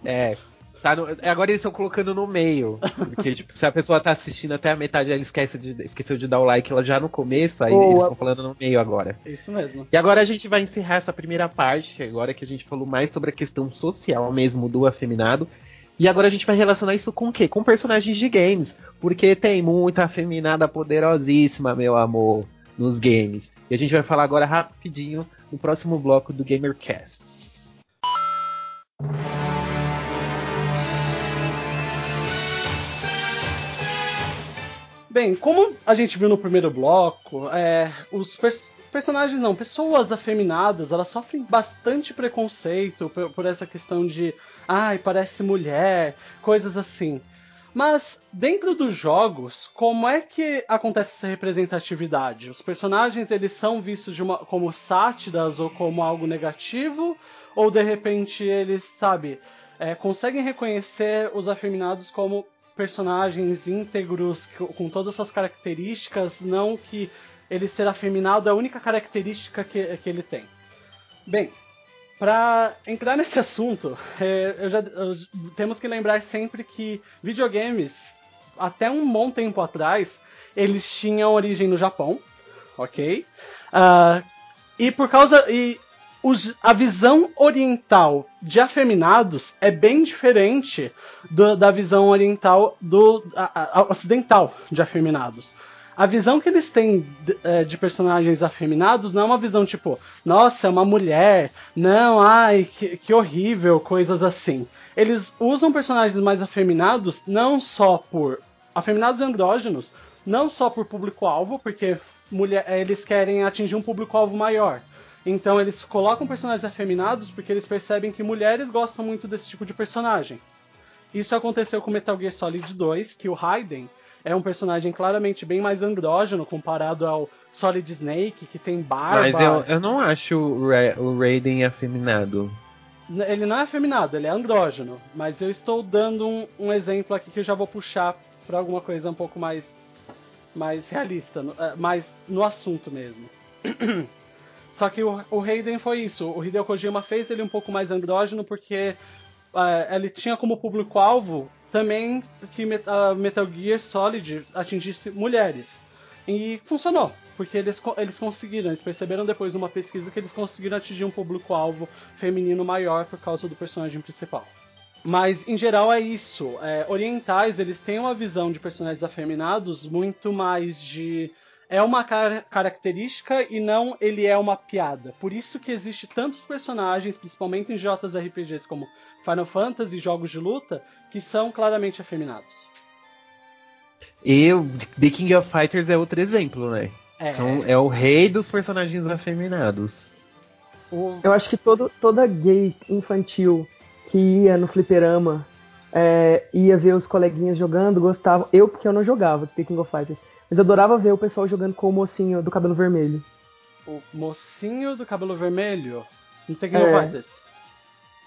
É, Tá no, agora eles estão colocando no meio. Porque, tipo, se a pessoa tá assistindo até a metade, ela esquece de, esqueceu de dar o like lá já no começo, aí Boa. eles estão falando no meio agora. Isso mesmo. E agora a gente vai encerrar essa primeira parte, agora que a gente falou mais sobre a questão social mesmo do afeminado. E agora a gente vai relacionar isso com o quê? Com personagens de games. Porque tem muita afeminada poderosíssima, meu amor, nos games. E a gente vai falar agora rapidinho no próximo bloco do GamerCast. Bem, como a gente viu no primeiro bloco, é, os pers personagens não, pessoas afeminadas, elas sofrem bastante preconceito por, por essa questão de, ai, parece mulher, coisas assim. Mas dentro dos jogos, como é que acontece essa representatividade? Os personagens eles são vistos uma, como sátiras ou como algo negativo, ou de repente eles, sabe, é, conseguem reconhecer os afeminados como personagens íntegros, com todas as suas características, não que ele ser afeminado é a única característica que, que ele tem. Bem, para entrar nesse assunto, é, eu já, eu, temos que lembrar sempre que videogames, até um bom tempo atrás, eles tinham origem no Japão, ok? Uh, e por causa. E os, a visão oriental de afeminados é bem diferente do, da visão oriental do a, a, ocidental de afeminados. A visão que eles têm de, é, de, personagens afeminados não é uma visão tipo, nossa, é uma mulher, não, ai, que, que horrível, coisas assim. Eles usam personagens mais afeminados não só por afeminados andrógenos, não só por público-alvo, porque mulher, eles querem atingir um público-alvo maior então eles colocam personagens afeminados porque eles percebem que mulheres gostam muito desse tipo de personagem. Isso aconteceu com Metal Gear Solid 2, que o Raiden é um personagem claramente bem mais andrógeno comparado ao Solid Snake, que tem barba. Mas eu, eu não acho o, Ra o Raiden afeminado. Ele não é afeminado, ele é andrógeno. Mas eu estou dando um, um exemplo aqui que eu já vou puxar para alguma coisa um pouco mais, mais realista, é, mais no assunto mesmo. Só que o, o Raiden foi isso. O Hideo Kojima fez ele um pouco mais andrógeno porque uh, ele tinha como público-alvo também que uh, Metal Gear Solid atingisse mulheres. E funcionou, porque eles, eles conseguiram, eles perceberam depois numa pesquisa que eles conseguiram atingir um público-alvo feminino maior por causa do personagem principal. Mas em geral é isso. É, orientais eles têm uma visão de personagens afeminados muito mais de é uma car característica e não ele é uma piada. Por isso que existe tantos personagens, principalmente em JRPGs como Final Fantasy e jogos de luta, que são claramente afeminados. E The King of Fighters é outro exemplo, né? É, São, é o rei dos personagens afeminados. Eu acho que todo, toda gay infantil que ia no fliperama é, ia ver os coleguinhas jogando, gostava. Eu, porque eu não jogava The King of Fighters, mas eu adorava ver o pessoal jogando com o mocinho do cabelo vermelho. O mocinho do cabelo vermelho? No The King é. of Fighters?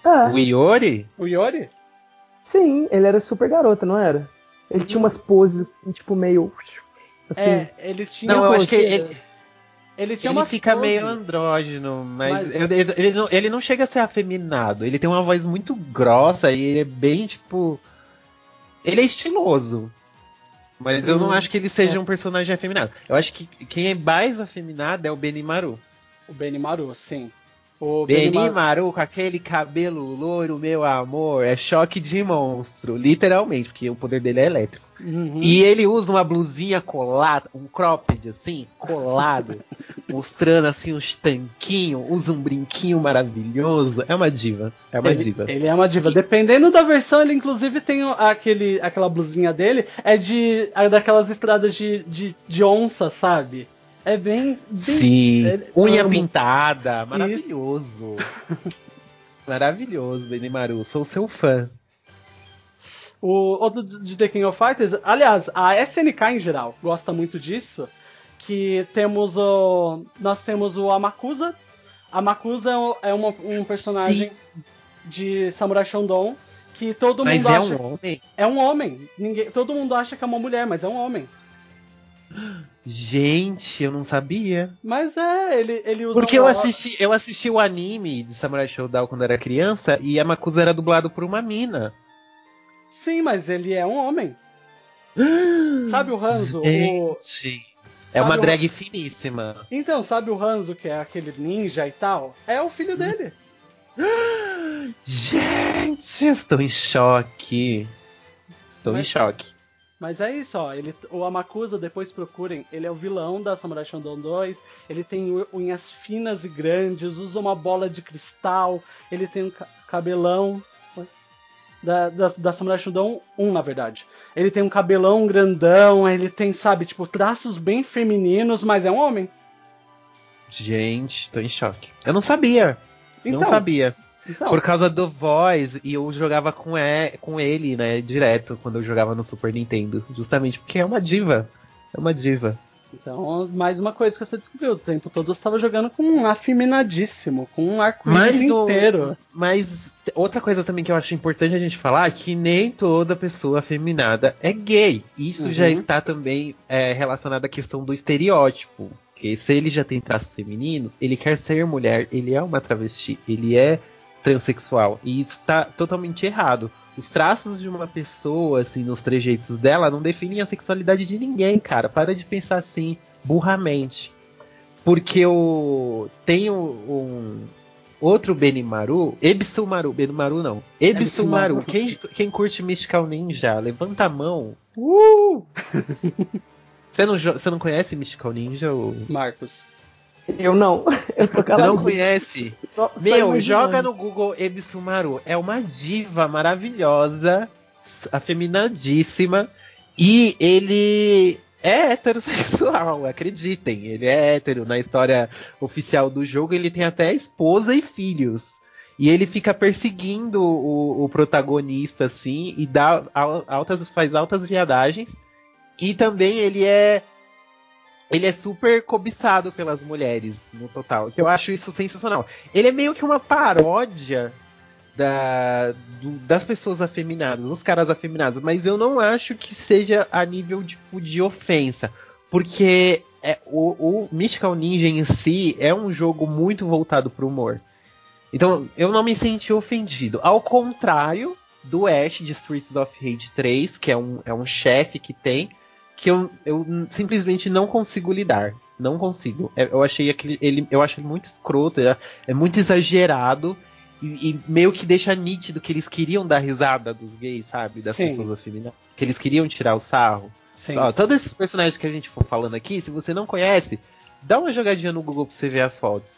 É. O Iori? O Iori? Sim, ele era super garota, não era? Ele tinha umas poses assim, tipo, meio. Assim. É, ele tinha. Não, eu acho que ele. Ele, tinha ele fica poses. meio andrógeno, mas, mas... Eu, ele, ele, não, ele não chega a ser afeminado. Ele tem uma voz muito grossa e ele é bem, tipo. Ele é estiloso. Mas eu não acho que ele seja é. um personagem afeminado. Eu acho que quem é mais afeminado é o Benimaru. O Benimaru, sim. O Benimaru com aquele cabelo loiro, meu amor, é choque de monstro, literalmente, porque o poder dele é elétrico. Uhum. E ele usa uma blusinha colada, um cropped assim, colado, mostrando assim uns tanquinhos, usa um brinquinho maravilhoso. É uma diva, é uma ele, diva. Ele é uma diva. Dependendo da versão, ele inclusive tem aquele, aquela blusinha dele, é de é daquelas estradas de, de, de onça, sabe? É bem. bem Sim. É, Unha pintada. Maravilhoso. maravilhoso, Benimaru. Sou seu fã. O outro de The King of Fighters, aliás, a SNK em geral gosta muito disso. Que temos o. Nós temos o Amakusa. Amakusa é uma, um personagem Sim. de Samurai Shodown que todo mas mundo é acha. Um homem? É um homem. Ninguém, todo mundo acha que é uma mulher, mas é um homem. Gente, eu não sabia. Mas é, ele, ele usa. Porque eu assisti, eu assisti o anime de Samurai Shodown quando era criança e a Makusa era dublado por uma mina. Sim, mas ele é um homem. sabe o Hanzo? Gente, o... É uma drag o... finíssima. Então, sabe o Hanzo, que é aquele ninja e tal? É o filho dele. Gente, estou em choque. Estou mas... em choque. Mas é isso, ó. Ele, o Amakusa, depois procurem, ele é o vilão da Samurai Shodown 2. Ele tem unhas finas e grandes, usa uma bola de cristal, ele tem um ca cabelão. Da, da, da Samurai Shodown 1, na verdade. Ele tem um cabelão grandão, ele tem, sabe, tipo, traços bem femininos, mas é um homem. Gente, tô em choque. Eu não sabia. Então, não sabia. Então. Por causa do Voice, e eu jogava com, e, com ele, né, direto, quando eu jogava no Super Nintendo. Justamente porque é uma diva. É uma diva. Então, mais uma coisa que você descobriu. O tempo todo você estava jogando com um afeminadíssimo, com um arco-íris inteiro. Mas outra coisa também que eu acho importante a gente falar é que nem toda pessoa afeminada é gay. Isso uhum. já está também é, relacionado à questão do estereótipo. Porque se ele já tem traços femininos, ele quer ser mulher, ele é uma travesti, ele é transexual. E isso está totalmente errado. Os traços de uma pessoa, assim, nos trejeitos dela, não definem a sexualidade de ninguém, cara. Para de pensar assim, burramente. Porque eu tenho um outro Benimaru, Ebisumaru, Benimaru não, Ebisumaru. Quem, quem curte Mystical Ninja, levanta a mão. Uh! você, não, você não conhece Mystical Ninja? Ou... Marcos. Eu não. Eu tô Você não conhece? Só, Meu, só joga no Google Ebisumaru. É uma diva maravilhosa, afeminadíssima. E ele é heterossexual, acreditem. Ele é hétero. Na história oficial do jogo, ele tem até esposa e filhos. E ele fica perseguindo o, o protagonista, assim, e dá altas, faz altas viadagens. E também ele é ele é super cobiçado pelas mulheres no total. Que eu acho isso sensacional. Ele é meio que uma paródia da, do, das pessoas afeminadas, dos caras afeminados, mas eu não acho que seja a nível tipo, de ofensa. Porque é, o, o Mystical Ninja em si é um jogo muito voltado pro humor. Então eu não me senti ofendido. Ao contrário do Ash de Streets of Rage 3, que é um, é um chefe que tem que eu, eu simplesmente não consigo lidar. Não consigo. É, eu achei aquele, ele, eu acho ele muito escroto, é, é muito exagerado e, e, meio que deixa nítido que eles queriam dar risada dos gays, sabe? Das Sim. pessoas afeminadas. Que eles queriam tirar o sarro. Sim. Ó, todos esses personagens que a gente for falando aqui, se você não conhece, dá uma jogadinha no Google pra você ver as fotos.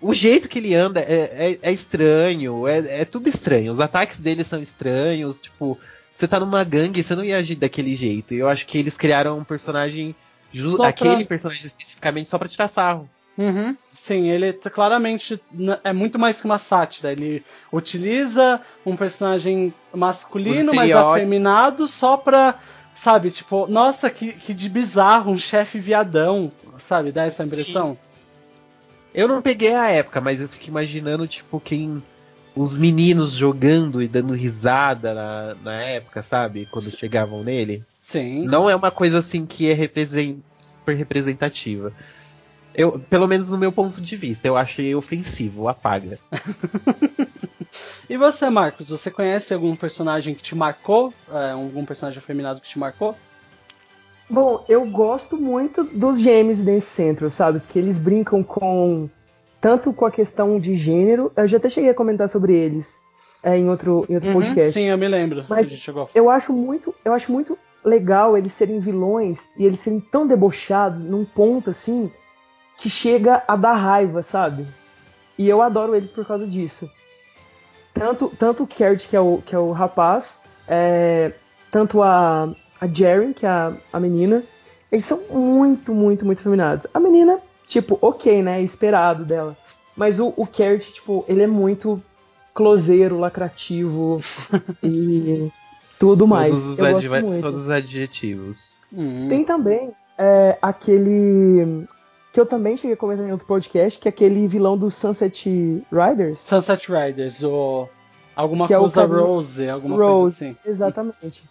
O jeito que ele anda é, é, é estranho, é, é tudo estranho. Os ataques dele são estranhos, tipo, você tá numa gangue, você não ia agir daquele jeito. Eu acho que eles criaram um personagem. Aquele personagem especificamente só pra tirar sarro. Uhum. Sim, ele claramente é muito mais que uma sátira. Ele utiliza um personagem masculino, mas afeminado, só pra. Sabe, tipo, nossa, que, que de bizarro, um chefe viadão, sabe? Dá essa impressão? Sim. Eu não peguei a época, mas eu fico imaginando, tipo, quem os meninos jogando e dando risada na, na época, sabe? Quando Sim. chegavam nele. Sim. Não é uma coisa assim que é represent, super representativa. Eu, pelo menos no meu ponto de vista, eu achei ofensivo, apaga. e você, Marcos, você conhece algum personagem que te marcou? É, algum personagem afeminado que te marcou? Bom, eu gosto muito dos gêmeos desse centro, sabe? Porque eles brincam com tanto com a questão de gênero, eu já até cheguei a comentar sobre eles é, em outro, em outro uhum, podcast. Sim, eu me lembro. Mas eu acho muito, eu acho muito legal eles serem vilões e eles serem tão debochados num ponto assim que chega a dar raiva, sabe? E eu adoro eles por causa disso. Tanto, tanto o Kert, que é o, que é o rapaz, é, tanto a, a Jerry, que é a, a menina, eles são muito, muito, muito feminados. A menina, tipo, ok, né? Esperado dela. Mas o, o Kert, tipo, ele é muito closeiro, lacrativo e tudo mais. Todos os, adv... todos os adjetivos. Hum. Tem também é, aquele. Que eu também cheguei a comentar em outro podcast, que é aquele vilão do Sunset Riders. Sunset Riders, ou alguma que coisa é o Rose, alguma Rose, coisa assim. Exatamente.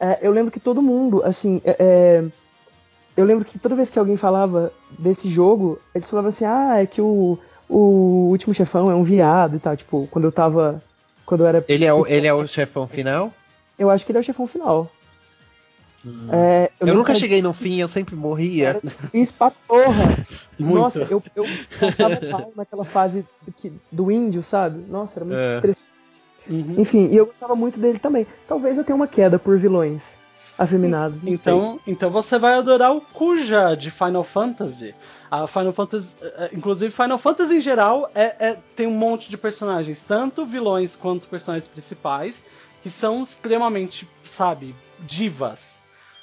É, eu lembro que todo mundo, assim, é, é, eu lembro que toda vez que alguém falava desse jogo, eles falavam assim, ah, é que o, o último chefão é um viado e tal, tipo, quando eu tava. Quando eu era. Ele é o, ele é o chefão final? Eu acho que ele é o chefão final. Hum. É, eu, eu nunca cheguei no fim, eu sempre morria. Isso pra porra! Nossa, eu, eu passava mal naquela fase do, do índio, sabe? Nossa, era muito é. estressante. Uhum. Enfim, e eu gostava muito dele também. Talvez eu tenha uma queda por vilões afeminados. Então, sei. então você vai adorar o Kuja de Final Fantasy. A Final Fantasy, eh, eh, inclusive Final Fantasy em geral é, é, tem um monte de personagens, tanto vilões quanto personagens principais, que são extremamente, sabe, divas.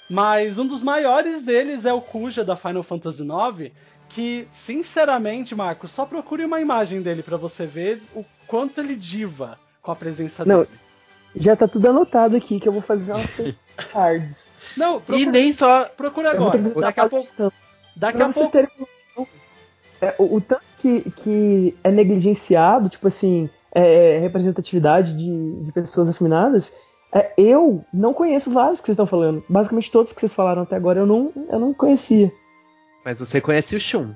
Mas um dos maiores deles é o Kuja da Final Fantasy IX, que, sinceramente, Marco, só procure uma imagem dele para você ver o quanto ele diva com a presença Não, dele. Já tá tudo anotado aqui que eu vou fazer uma cards. Não, procura, e nem só. Procura agora. Daqui a pouco. Daqui a pouco. É, o, o, tanto que, que é negligenciado, tipo assim, é, é, representatividade de, de pessoas afeminadas, é, eu não conheço vários que vocês estão falando. Basicamente todos que vocês falaram até agora eu não, eu não conhecia. Mas você conhece o Shun.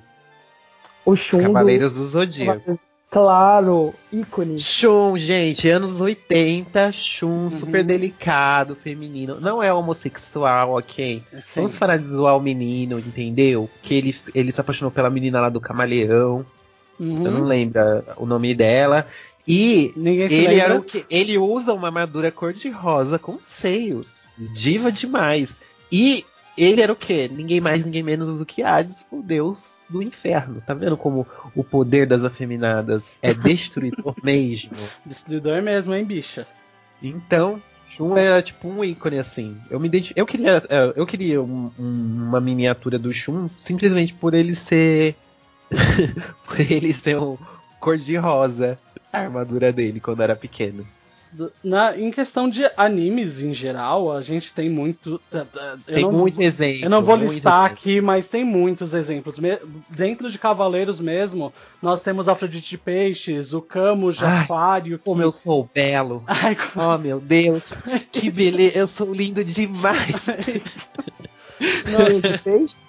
O Shun. Cavaleiros do, do Zodíaco. Claro, ícone. Shun, gente, anos 80, Shun, uhum. super delicado, feminino. Não é homossexual, ok? Sim. Vamos falar de zoar o menino, entendeu? Que ele, ele se apaixonou pela menina lá do Camaleão. Uhum. Eu não lembro o nome dela. E ele, era o que, ele usa uma armadura cor-de-rosa com seios. Diva demais. E ele era o quê? Ninguém mais, ninguém menos do que Hades, o deus do inferno. Tá vendo como o poder das afeminadas é destruidor mesmo? Destruidor mesmo, hein, bicha? Então, Shun era tipo um ícone assim. Eu me identi... eu queria, é, eu queria um, um, uma miniatura do Shun simplesmente por ele ser por ele ser um cor de rosa a armadura dele quando era pequeno. Na, em questão de animes em geral, a gente tem muito. tem não, muito exemplo. Eu não vou listar aqui, mas tem muitos exemplos. Me, dentro de Cavaleiros mesmo, nós temos Afrodite de Peixes, o Camus de Aquário. Como que... eu sou belo. Ai, como oh, meu Deus. que beleza. Eu sou lindo demais. não, de peixes?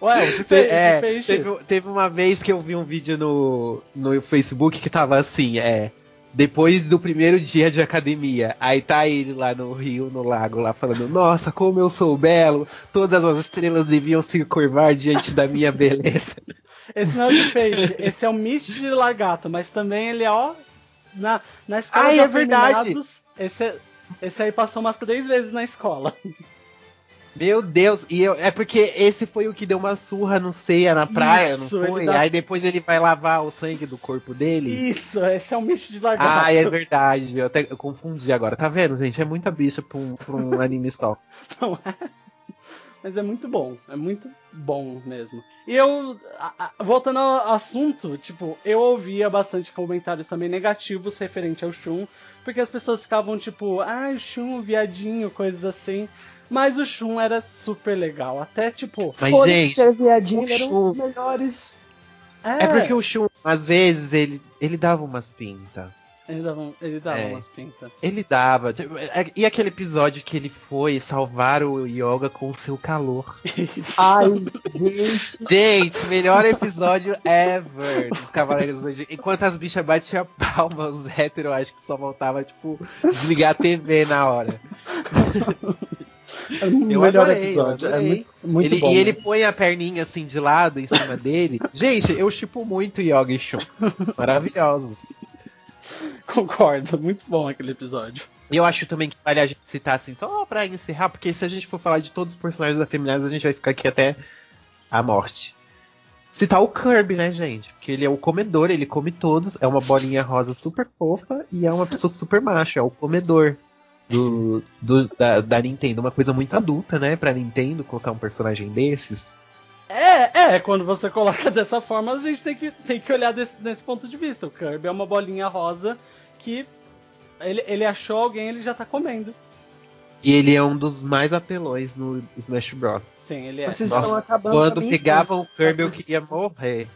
Ué, de, pe é, de peixes. Teve, teve, uma vez que eu vi um vídeo no, no Facebook que tava assim, é depois do primeiro dia de academia. Aí tá ele lá no rio, no lago, lá falando: Nossa, como eu sou belo, todas as estrelas deviam se curvar diante da minha beleza. Esse não é o de peixe, esse é o Mist de lagarto, mas também ele é, ó, na, na escola Ai, de é verdade. Esse, é, esse aí passou umas três vezes na escola. Meu Deus, e eu, é porque esse foi o que deu uma surra no ceia na praia, Isso, não foi? Dá... Aí depois ele vai lavar o sangue do corpo dele. Isso, esse é um bicho de lagarto. Ah, é verdade, eu até eu confundi agora. Tá vendo, gente? É muita bicha pra um, pra um anime só. Não é? Mas é muito bom, é muito bom mesmo. E eu, voltando ao assunto, tipo, eu ouvia bastante comentários também negativos referente ao Shun, porque as pessoas ficavam tipo, ah, Shun, viadinho, coisas assim. Mas o Shun era super legal. Até tipo. Mas, gente, ser viadinho, ele era um dos melhores. É. é porque o Shun, às vezes, ele, ele dava umas pintas. Ele dava, ele dava é. umas pintas. Ele dava. Tipo, é, e aquele episódio que ele foi salvar o Yoga com o seu calor. Isso. Ai, gente. Gente, melhor episódio ever dos Cavaleiros hoje. Enquanto as bichas batiam palma, os héteros acho que só voltava, tipo, desligar a TV na hora. É o eu melhor adorei, episódio. Eu é muito, muito ele, bom. E ele põe a perninha assim de lado em cima dele. Gente, eu chipo muito Yoga e Shun. Maravilhosos. Concordo, muito bom aquele episódio. Eu acho também que vale a gente citar assim, só pra encerrar, porque se a gente for falar de todos os personagens afeminados, a gente vai ficar aqui até a morte. Citar o Kirby, né, gente? Porque ele é o comedor, ele come todos, é uma bolinha rosa super fofa e é uma pessoa super macha, é o comedor do, do da, da, Nintendo. Uma coisa muito adulta, né, pra Nintendo colocar um personagem desses. É, é, quando você coloca dessa forma, a gente tem que, tem que olhar desse, desse ponto de vista. O Kirby é uma bolinha rosa que ele, ele achou alguém, ele já tá comendo. E ele é um dos mais apelões no Smash Bros. Sim, ele é. Vocês Nossa, estão acabando quando pegavam o Kirby, eu queria morrer.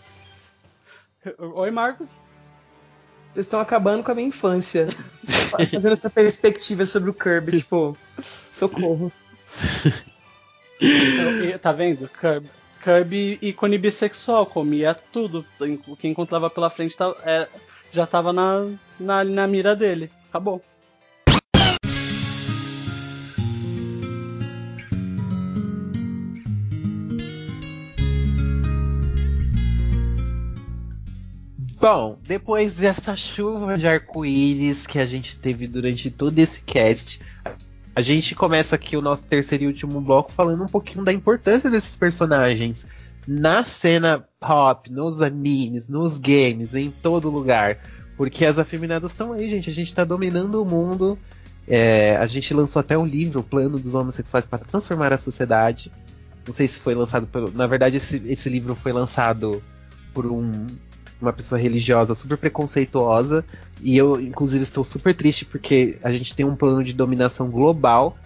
Oi, Marcos. Vocês estão acabando com a minha infância. Fazendo essa perspectiva sobre o Kirby, tipo, socorro. Então, tá vendo? Kirby, Kirby ícone bissexual, comia tudo. O que encontrava pela frente tá, é, já tava na, na, na mira dele. Acabou. Bom, depois dessa chuva de arco-íris que a gente teve durante todo esse cast, a gente começa aqui o nosso terceiro e último bloco falando um pouquinho da importância desses personagens na cena pop, nos animes, nos games, em todo lugar. Porque as afeminadas estão aí, gente. A gente está dominando o mundo. É, a gente lançou até um livro, o Plano dos Homossexuais para Transformar a Sociedade. Não sei se foi lançado pelo. Na verdade, esse, esse livro foi lançado por um, uma pessoa religiosa super preconceituosa. E eu, inclusive, estou super triste porque a gente tem um plano de dominação global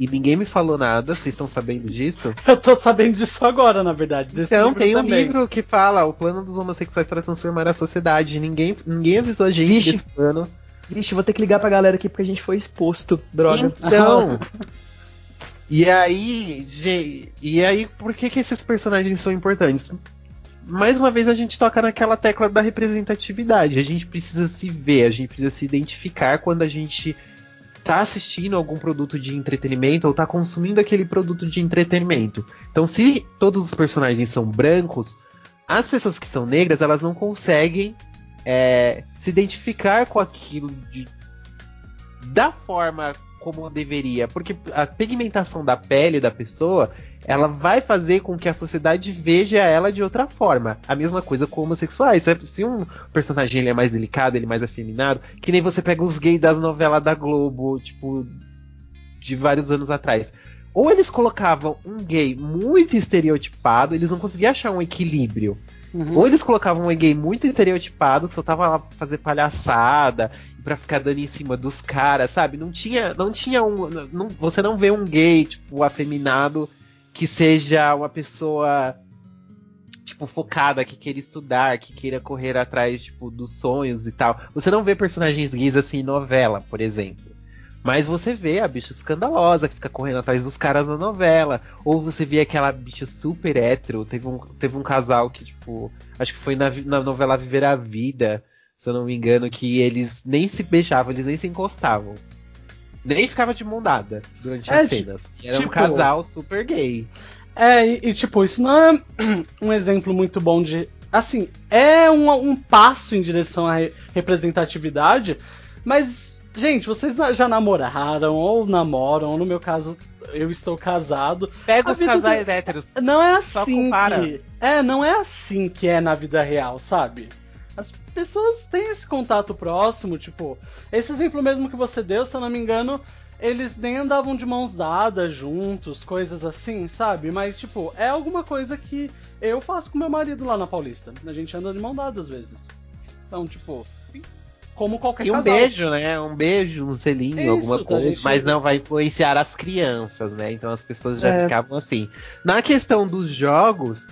e ninguém me falou nada. Vocês estão sabendo disso? Eu tô sabendo disso agora, na verdade. então, tem um também. livro que fala o plano dos homossexuais para transformar a sociedade. Ninguém, ninguém avisou a gente Vixe. desse plano. Vixe, vou ter que ligar pra galera aqui porque a gente foi exposto, droga. Então. e aí, gente, e aí, por que, que esses personagens são importantes? Mais uma vez a gente toca naquela tecla da representatividade. A gente precisa se ver, a gente precisa se identificar quando a gente tá assistindo algum produto de entretenimento ou tá consumindo aquele produto de entretenimento. Então, se todos os personagens são brancos, as pessoas que são negras, elas não conseguem é, se identificar com aquilo de, da forma como deveria, porque a pigmentação da pele da pessoa, ela vai fazer com que a sociedade veja ela de outra forma. A mesma coisa com homossexuais. Se um personagem ele é mais delicado, ele é mais afeminado, que nem você pega os gays das novelas da Globo, tipo, de vários anos atrás. Ou eles colocavam um gay muito estereotipado, eles não conseguiam achar um equilíbrio. Uhum. Ou eles colocavam um gay muito estereotipado, que só tava lá pra fazer palhaçada, pra ficar dando em cima dos caras, sabe? Não tinha, não tinha um. Não, você não vê um gay, tipo, afeminado que seja uma pessoa tipo focada, que queira estudar, que queira correr atrás tipo dos sonhos e tal. Você não vê personagens gays assim em novela, por exemplo. Mas você vê a bicha escandalosa que fica correndo atrás dos caras na novela. Ou você vê aquela bicha super hétero. Teve um, teve um casal que, tipo, acho que foi na, na novela Viver a Vida, se eu não me engano, que eles nem se beijavam, eles nem se encostavam. Nem ficava de mão dada durante é, as cenas. Era tipo, um casal super gay. É, e, e, tipo, isso não é um exemplo muito bom de. Assim, é um, um passo em direção à representatividade, mas Gente, vocês já namoraram ou namoram, ou no meu caso, eu estou casado. Pega os casais do... héteros. Não é assim que. É, não é assim que é na vida real, sabe? As pessoas têm esse contato próximo, tipo, esse exemplo mesmo que você deu, se eu não me engano, eles nem andavam de mãos dadas juntos, coisas assim, sabe? Mas, tipo, é alguma coisa que eu faço com meu marido lá na Paulista. A gente anda de mão dada às vezes. Então, tipo, como qualquer E um casal. beijo, né? Um beijo, um selinho, Isso, alguma coisa, gente... mas não vai influenciar as crianças, né? Então as pessoas já é. ficavam assim. Na questão dos jogos,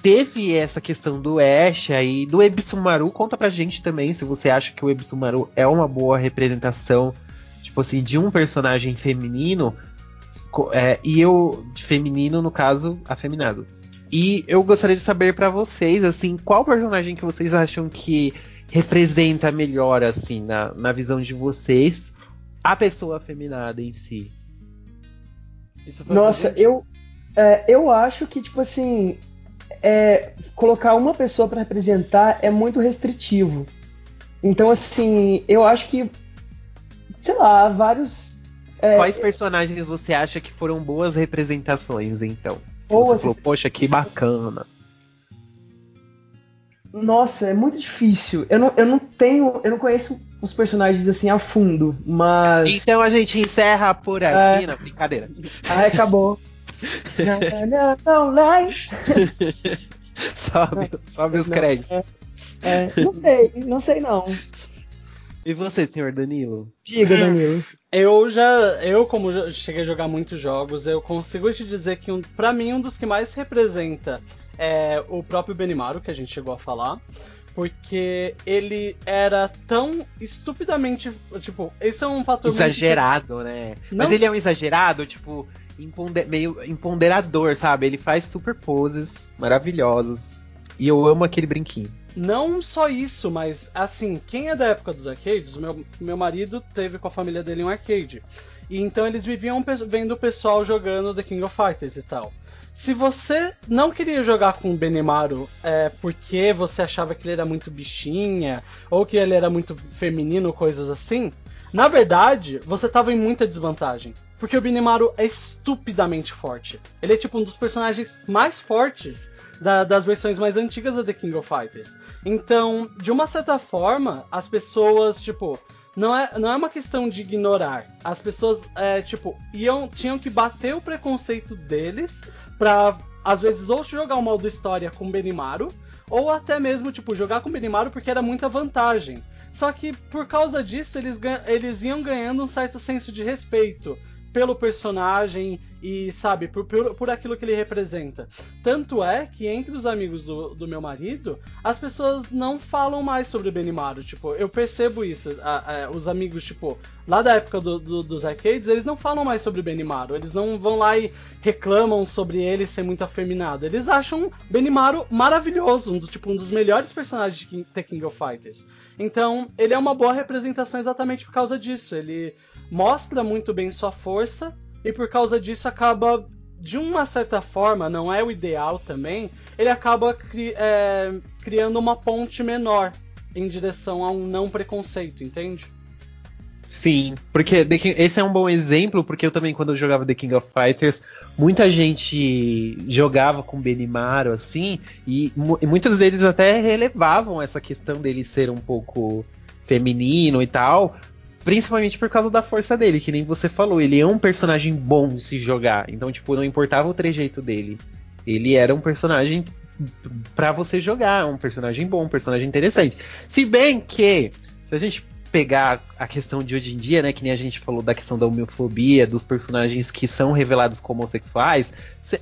teve essa questão do Ash aí, do Ebisumaru. Conta pra gente também se você acha que o Ebisumaru é uma boa representação, tipo assim, de um personagem feminino. É, e eu, de feminino, no caso, afeminado. E eu gostaria de saber para vocês, assim, qual personagem que vocês acham que representa melhor, assim, na, na visão de vocês, a pessoa afeminada em si? Nossa, eu, é, eu acho que, tipo assim, é, colocar uma pessoa para representar é muito restritivo. Então, assim, eu acho que, sei lá, vários. É, Quais personagens você acha que foram boas representações, então? Boas você falou, poxa, que bacana. Nossa, é muito difícil. Eu não, eu não tenho. Eu não conheço os personagens assim a fundo, mas. Então a gente encerra por aqui, é... na brincadeira. Ah, acabou. não, não, sobe, sobe os não, créditos. É, é, não sei, não sei não. E você, senhor Danilo? Diga, Danilo. Eu já, eu como cheguei a jogar muitos jogos, eu consigo te dizer que um, para mim um dos que mais representa é o próprio Benimaru, que a gente chegou a falar porque ele era tão estupidamente. Tipo, esse é um fator Exagerado, muito... né? Não... Mas ele é um exagerado, tipo, imponder... meio empoderador, sabe? Ele faz super poses maravilhosas. E eu amo aquele brinquinho. Não só isso, mas assim, quem é da época dos arcades, meu, meu marido teve com a família dele um arcade. E então eles viviam vendo o pessoal jogando The King of Fighters e tal. Se você não queria jogar com o Benimaru é, porque você achava que ele era muito bichinha, ou que ele era muito feminino, coisas assim, na verdade, você estava em muita desvantagem. Porque o Benimaru é estupidamente forte. Ele é tipo um dos personagens mais fortes da, das versões mais antigas da The King of Fighters. Então, de uma certa forma, as pessoas, tipo, não é, não é uma questão de ignorar. As pessoas, é, tipo, iam, tinham que bater o preconceito deles pra, às vezes, ou jogar o modo história com Benimaru, ou até mesmo, tipo, jogar com Benimaru porque era muita vantagem. Só que por causa disso, eles, eles iam ganhando um certo senso de respeito pelo personagem e, sabe, por, por, por, aquilo que ele representa. Tanto é que entre os amigos do, do meu marido, as pessoas não falam mais sobre Benimaru. Tipo, eu percebo isso. A, a, os amigos, tipo, lá da época do, do, dos arcades, eles não falam mais sobre Benimaru. Eles não vão lá e reclamam sobre ele ser muito afeminado. Eles acham Benimaru maravilhoso, um, tipo, um dos melhores personagens de The King of Fighters. Então, ele é uma boa representação exatamente por causa disso. Ele mostra muito bem sua força e por causa disso acaba, de uma certa forma, não é o ideal também, ele acaba cri é, criando uma ponte menor em direção a um não preconceito, entende? Sim, porque King, esse é um bom exemplo, porque eu também, quando eu jogava The King of Fighters, muita gente jogava com Benimaru, assim, e, e muitos deles até relevavam essa questão dele ser um pouco feminino e tal, Principalmente por causa da força dele, que nem você falou, ele é um personagem bom de se jogar. Então, tipo, não importava o trejeito dele. Ele era um personagem para você jogar, um personagem bom, um personagem interessante. Se bem que, se a gente pegar a questão de hoje em dia, né, que nem a gente falou da questão da homofobia, dos personagens que são revelados como homossexuais,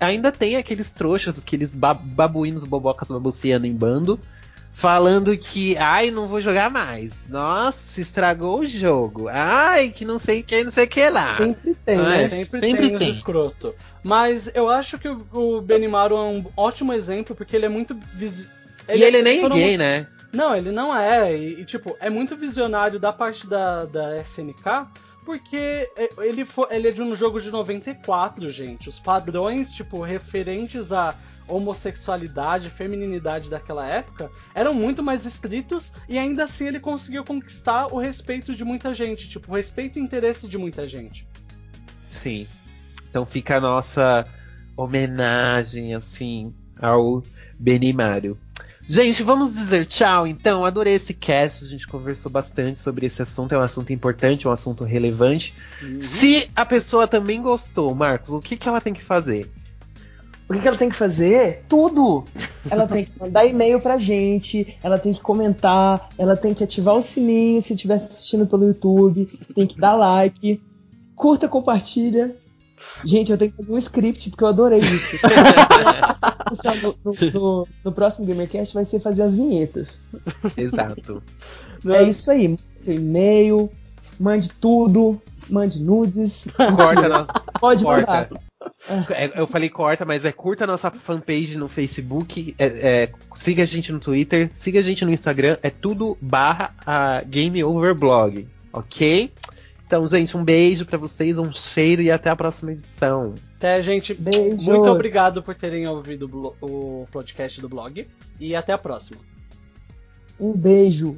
ainda tem aqueles trouxas, aqueles babuínos bobocas babuciando em bando, falando que, ai, não vou jogar mais. Nossa, estragou o jogo. Ai, que não sei que, não sei o que lá. Sempre tem, né? Sempre, sempre tem, tem. escroto. Mas eu acho que o Benimaru é um ótimo exemplo, porque ele é muito... Vis... Ele e ele é, nem é gay, né? Não, ele não é. E, e, tipo, é muito visionário da parte da, da SNK, porque ele, foi, ele é de um jogo de 94, gente. Os padrões, tipo, referentes a homossexualidade, femininidade daquela época eram muito mais estritos e ainda assim ele conseguiu conquistar o respeito de muita gente, tipo, o respeito e interesse de muita gente. Sim. Então fica a nossa homenagem, assim, ao Benimário. Gente, vamos dizer tchau então. Adorei esse cast, a gente conversou bastante sobre esse assunto, é um assunto importante, é um assunto relevante. Uhum. Se a pessoa também gostou, Marcos, o que, que ela tem que fazer? O que, que ela tem que fazer? Tudo! Ela tem que mandar e-mail pra gente, ela tem que comentar, ela tem que ativar o sininho se estiver assistindo pelo YouTube, tem que dar like, curta, compartilha. Gente, eu tenho que fazer um script, porque eu adorei isso. no, no, no, no, próximo Gamercast vai ser fazer as vinhetas. Exato. É isso aí. Seu e-mail, mande tudo, mande nudes. Corta, nossa. Pode corta. mandar. É, eu falei corta, mas é curta a nossa fanpage no Facebook, é, é, siga a gente no Twitter, siga a gente no Instagram, é tudo barra a Game Over Blog, ok? Então, gente, um beijo para vocês, um cheiro e até a próxima edição. Até, gente. Beijo. Muito obrigado por terem ouvido o podcast do blog e até a próxima. Um beijo.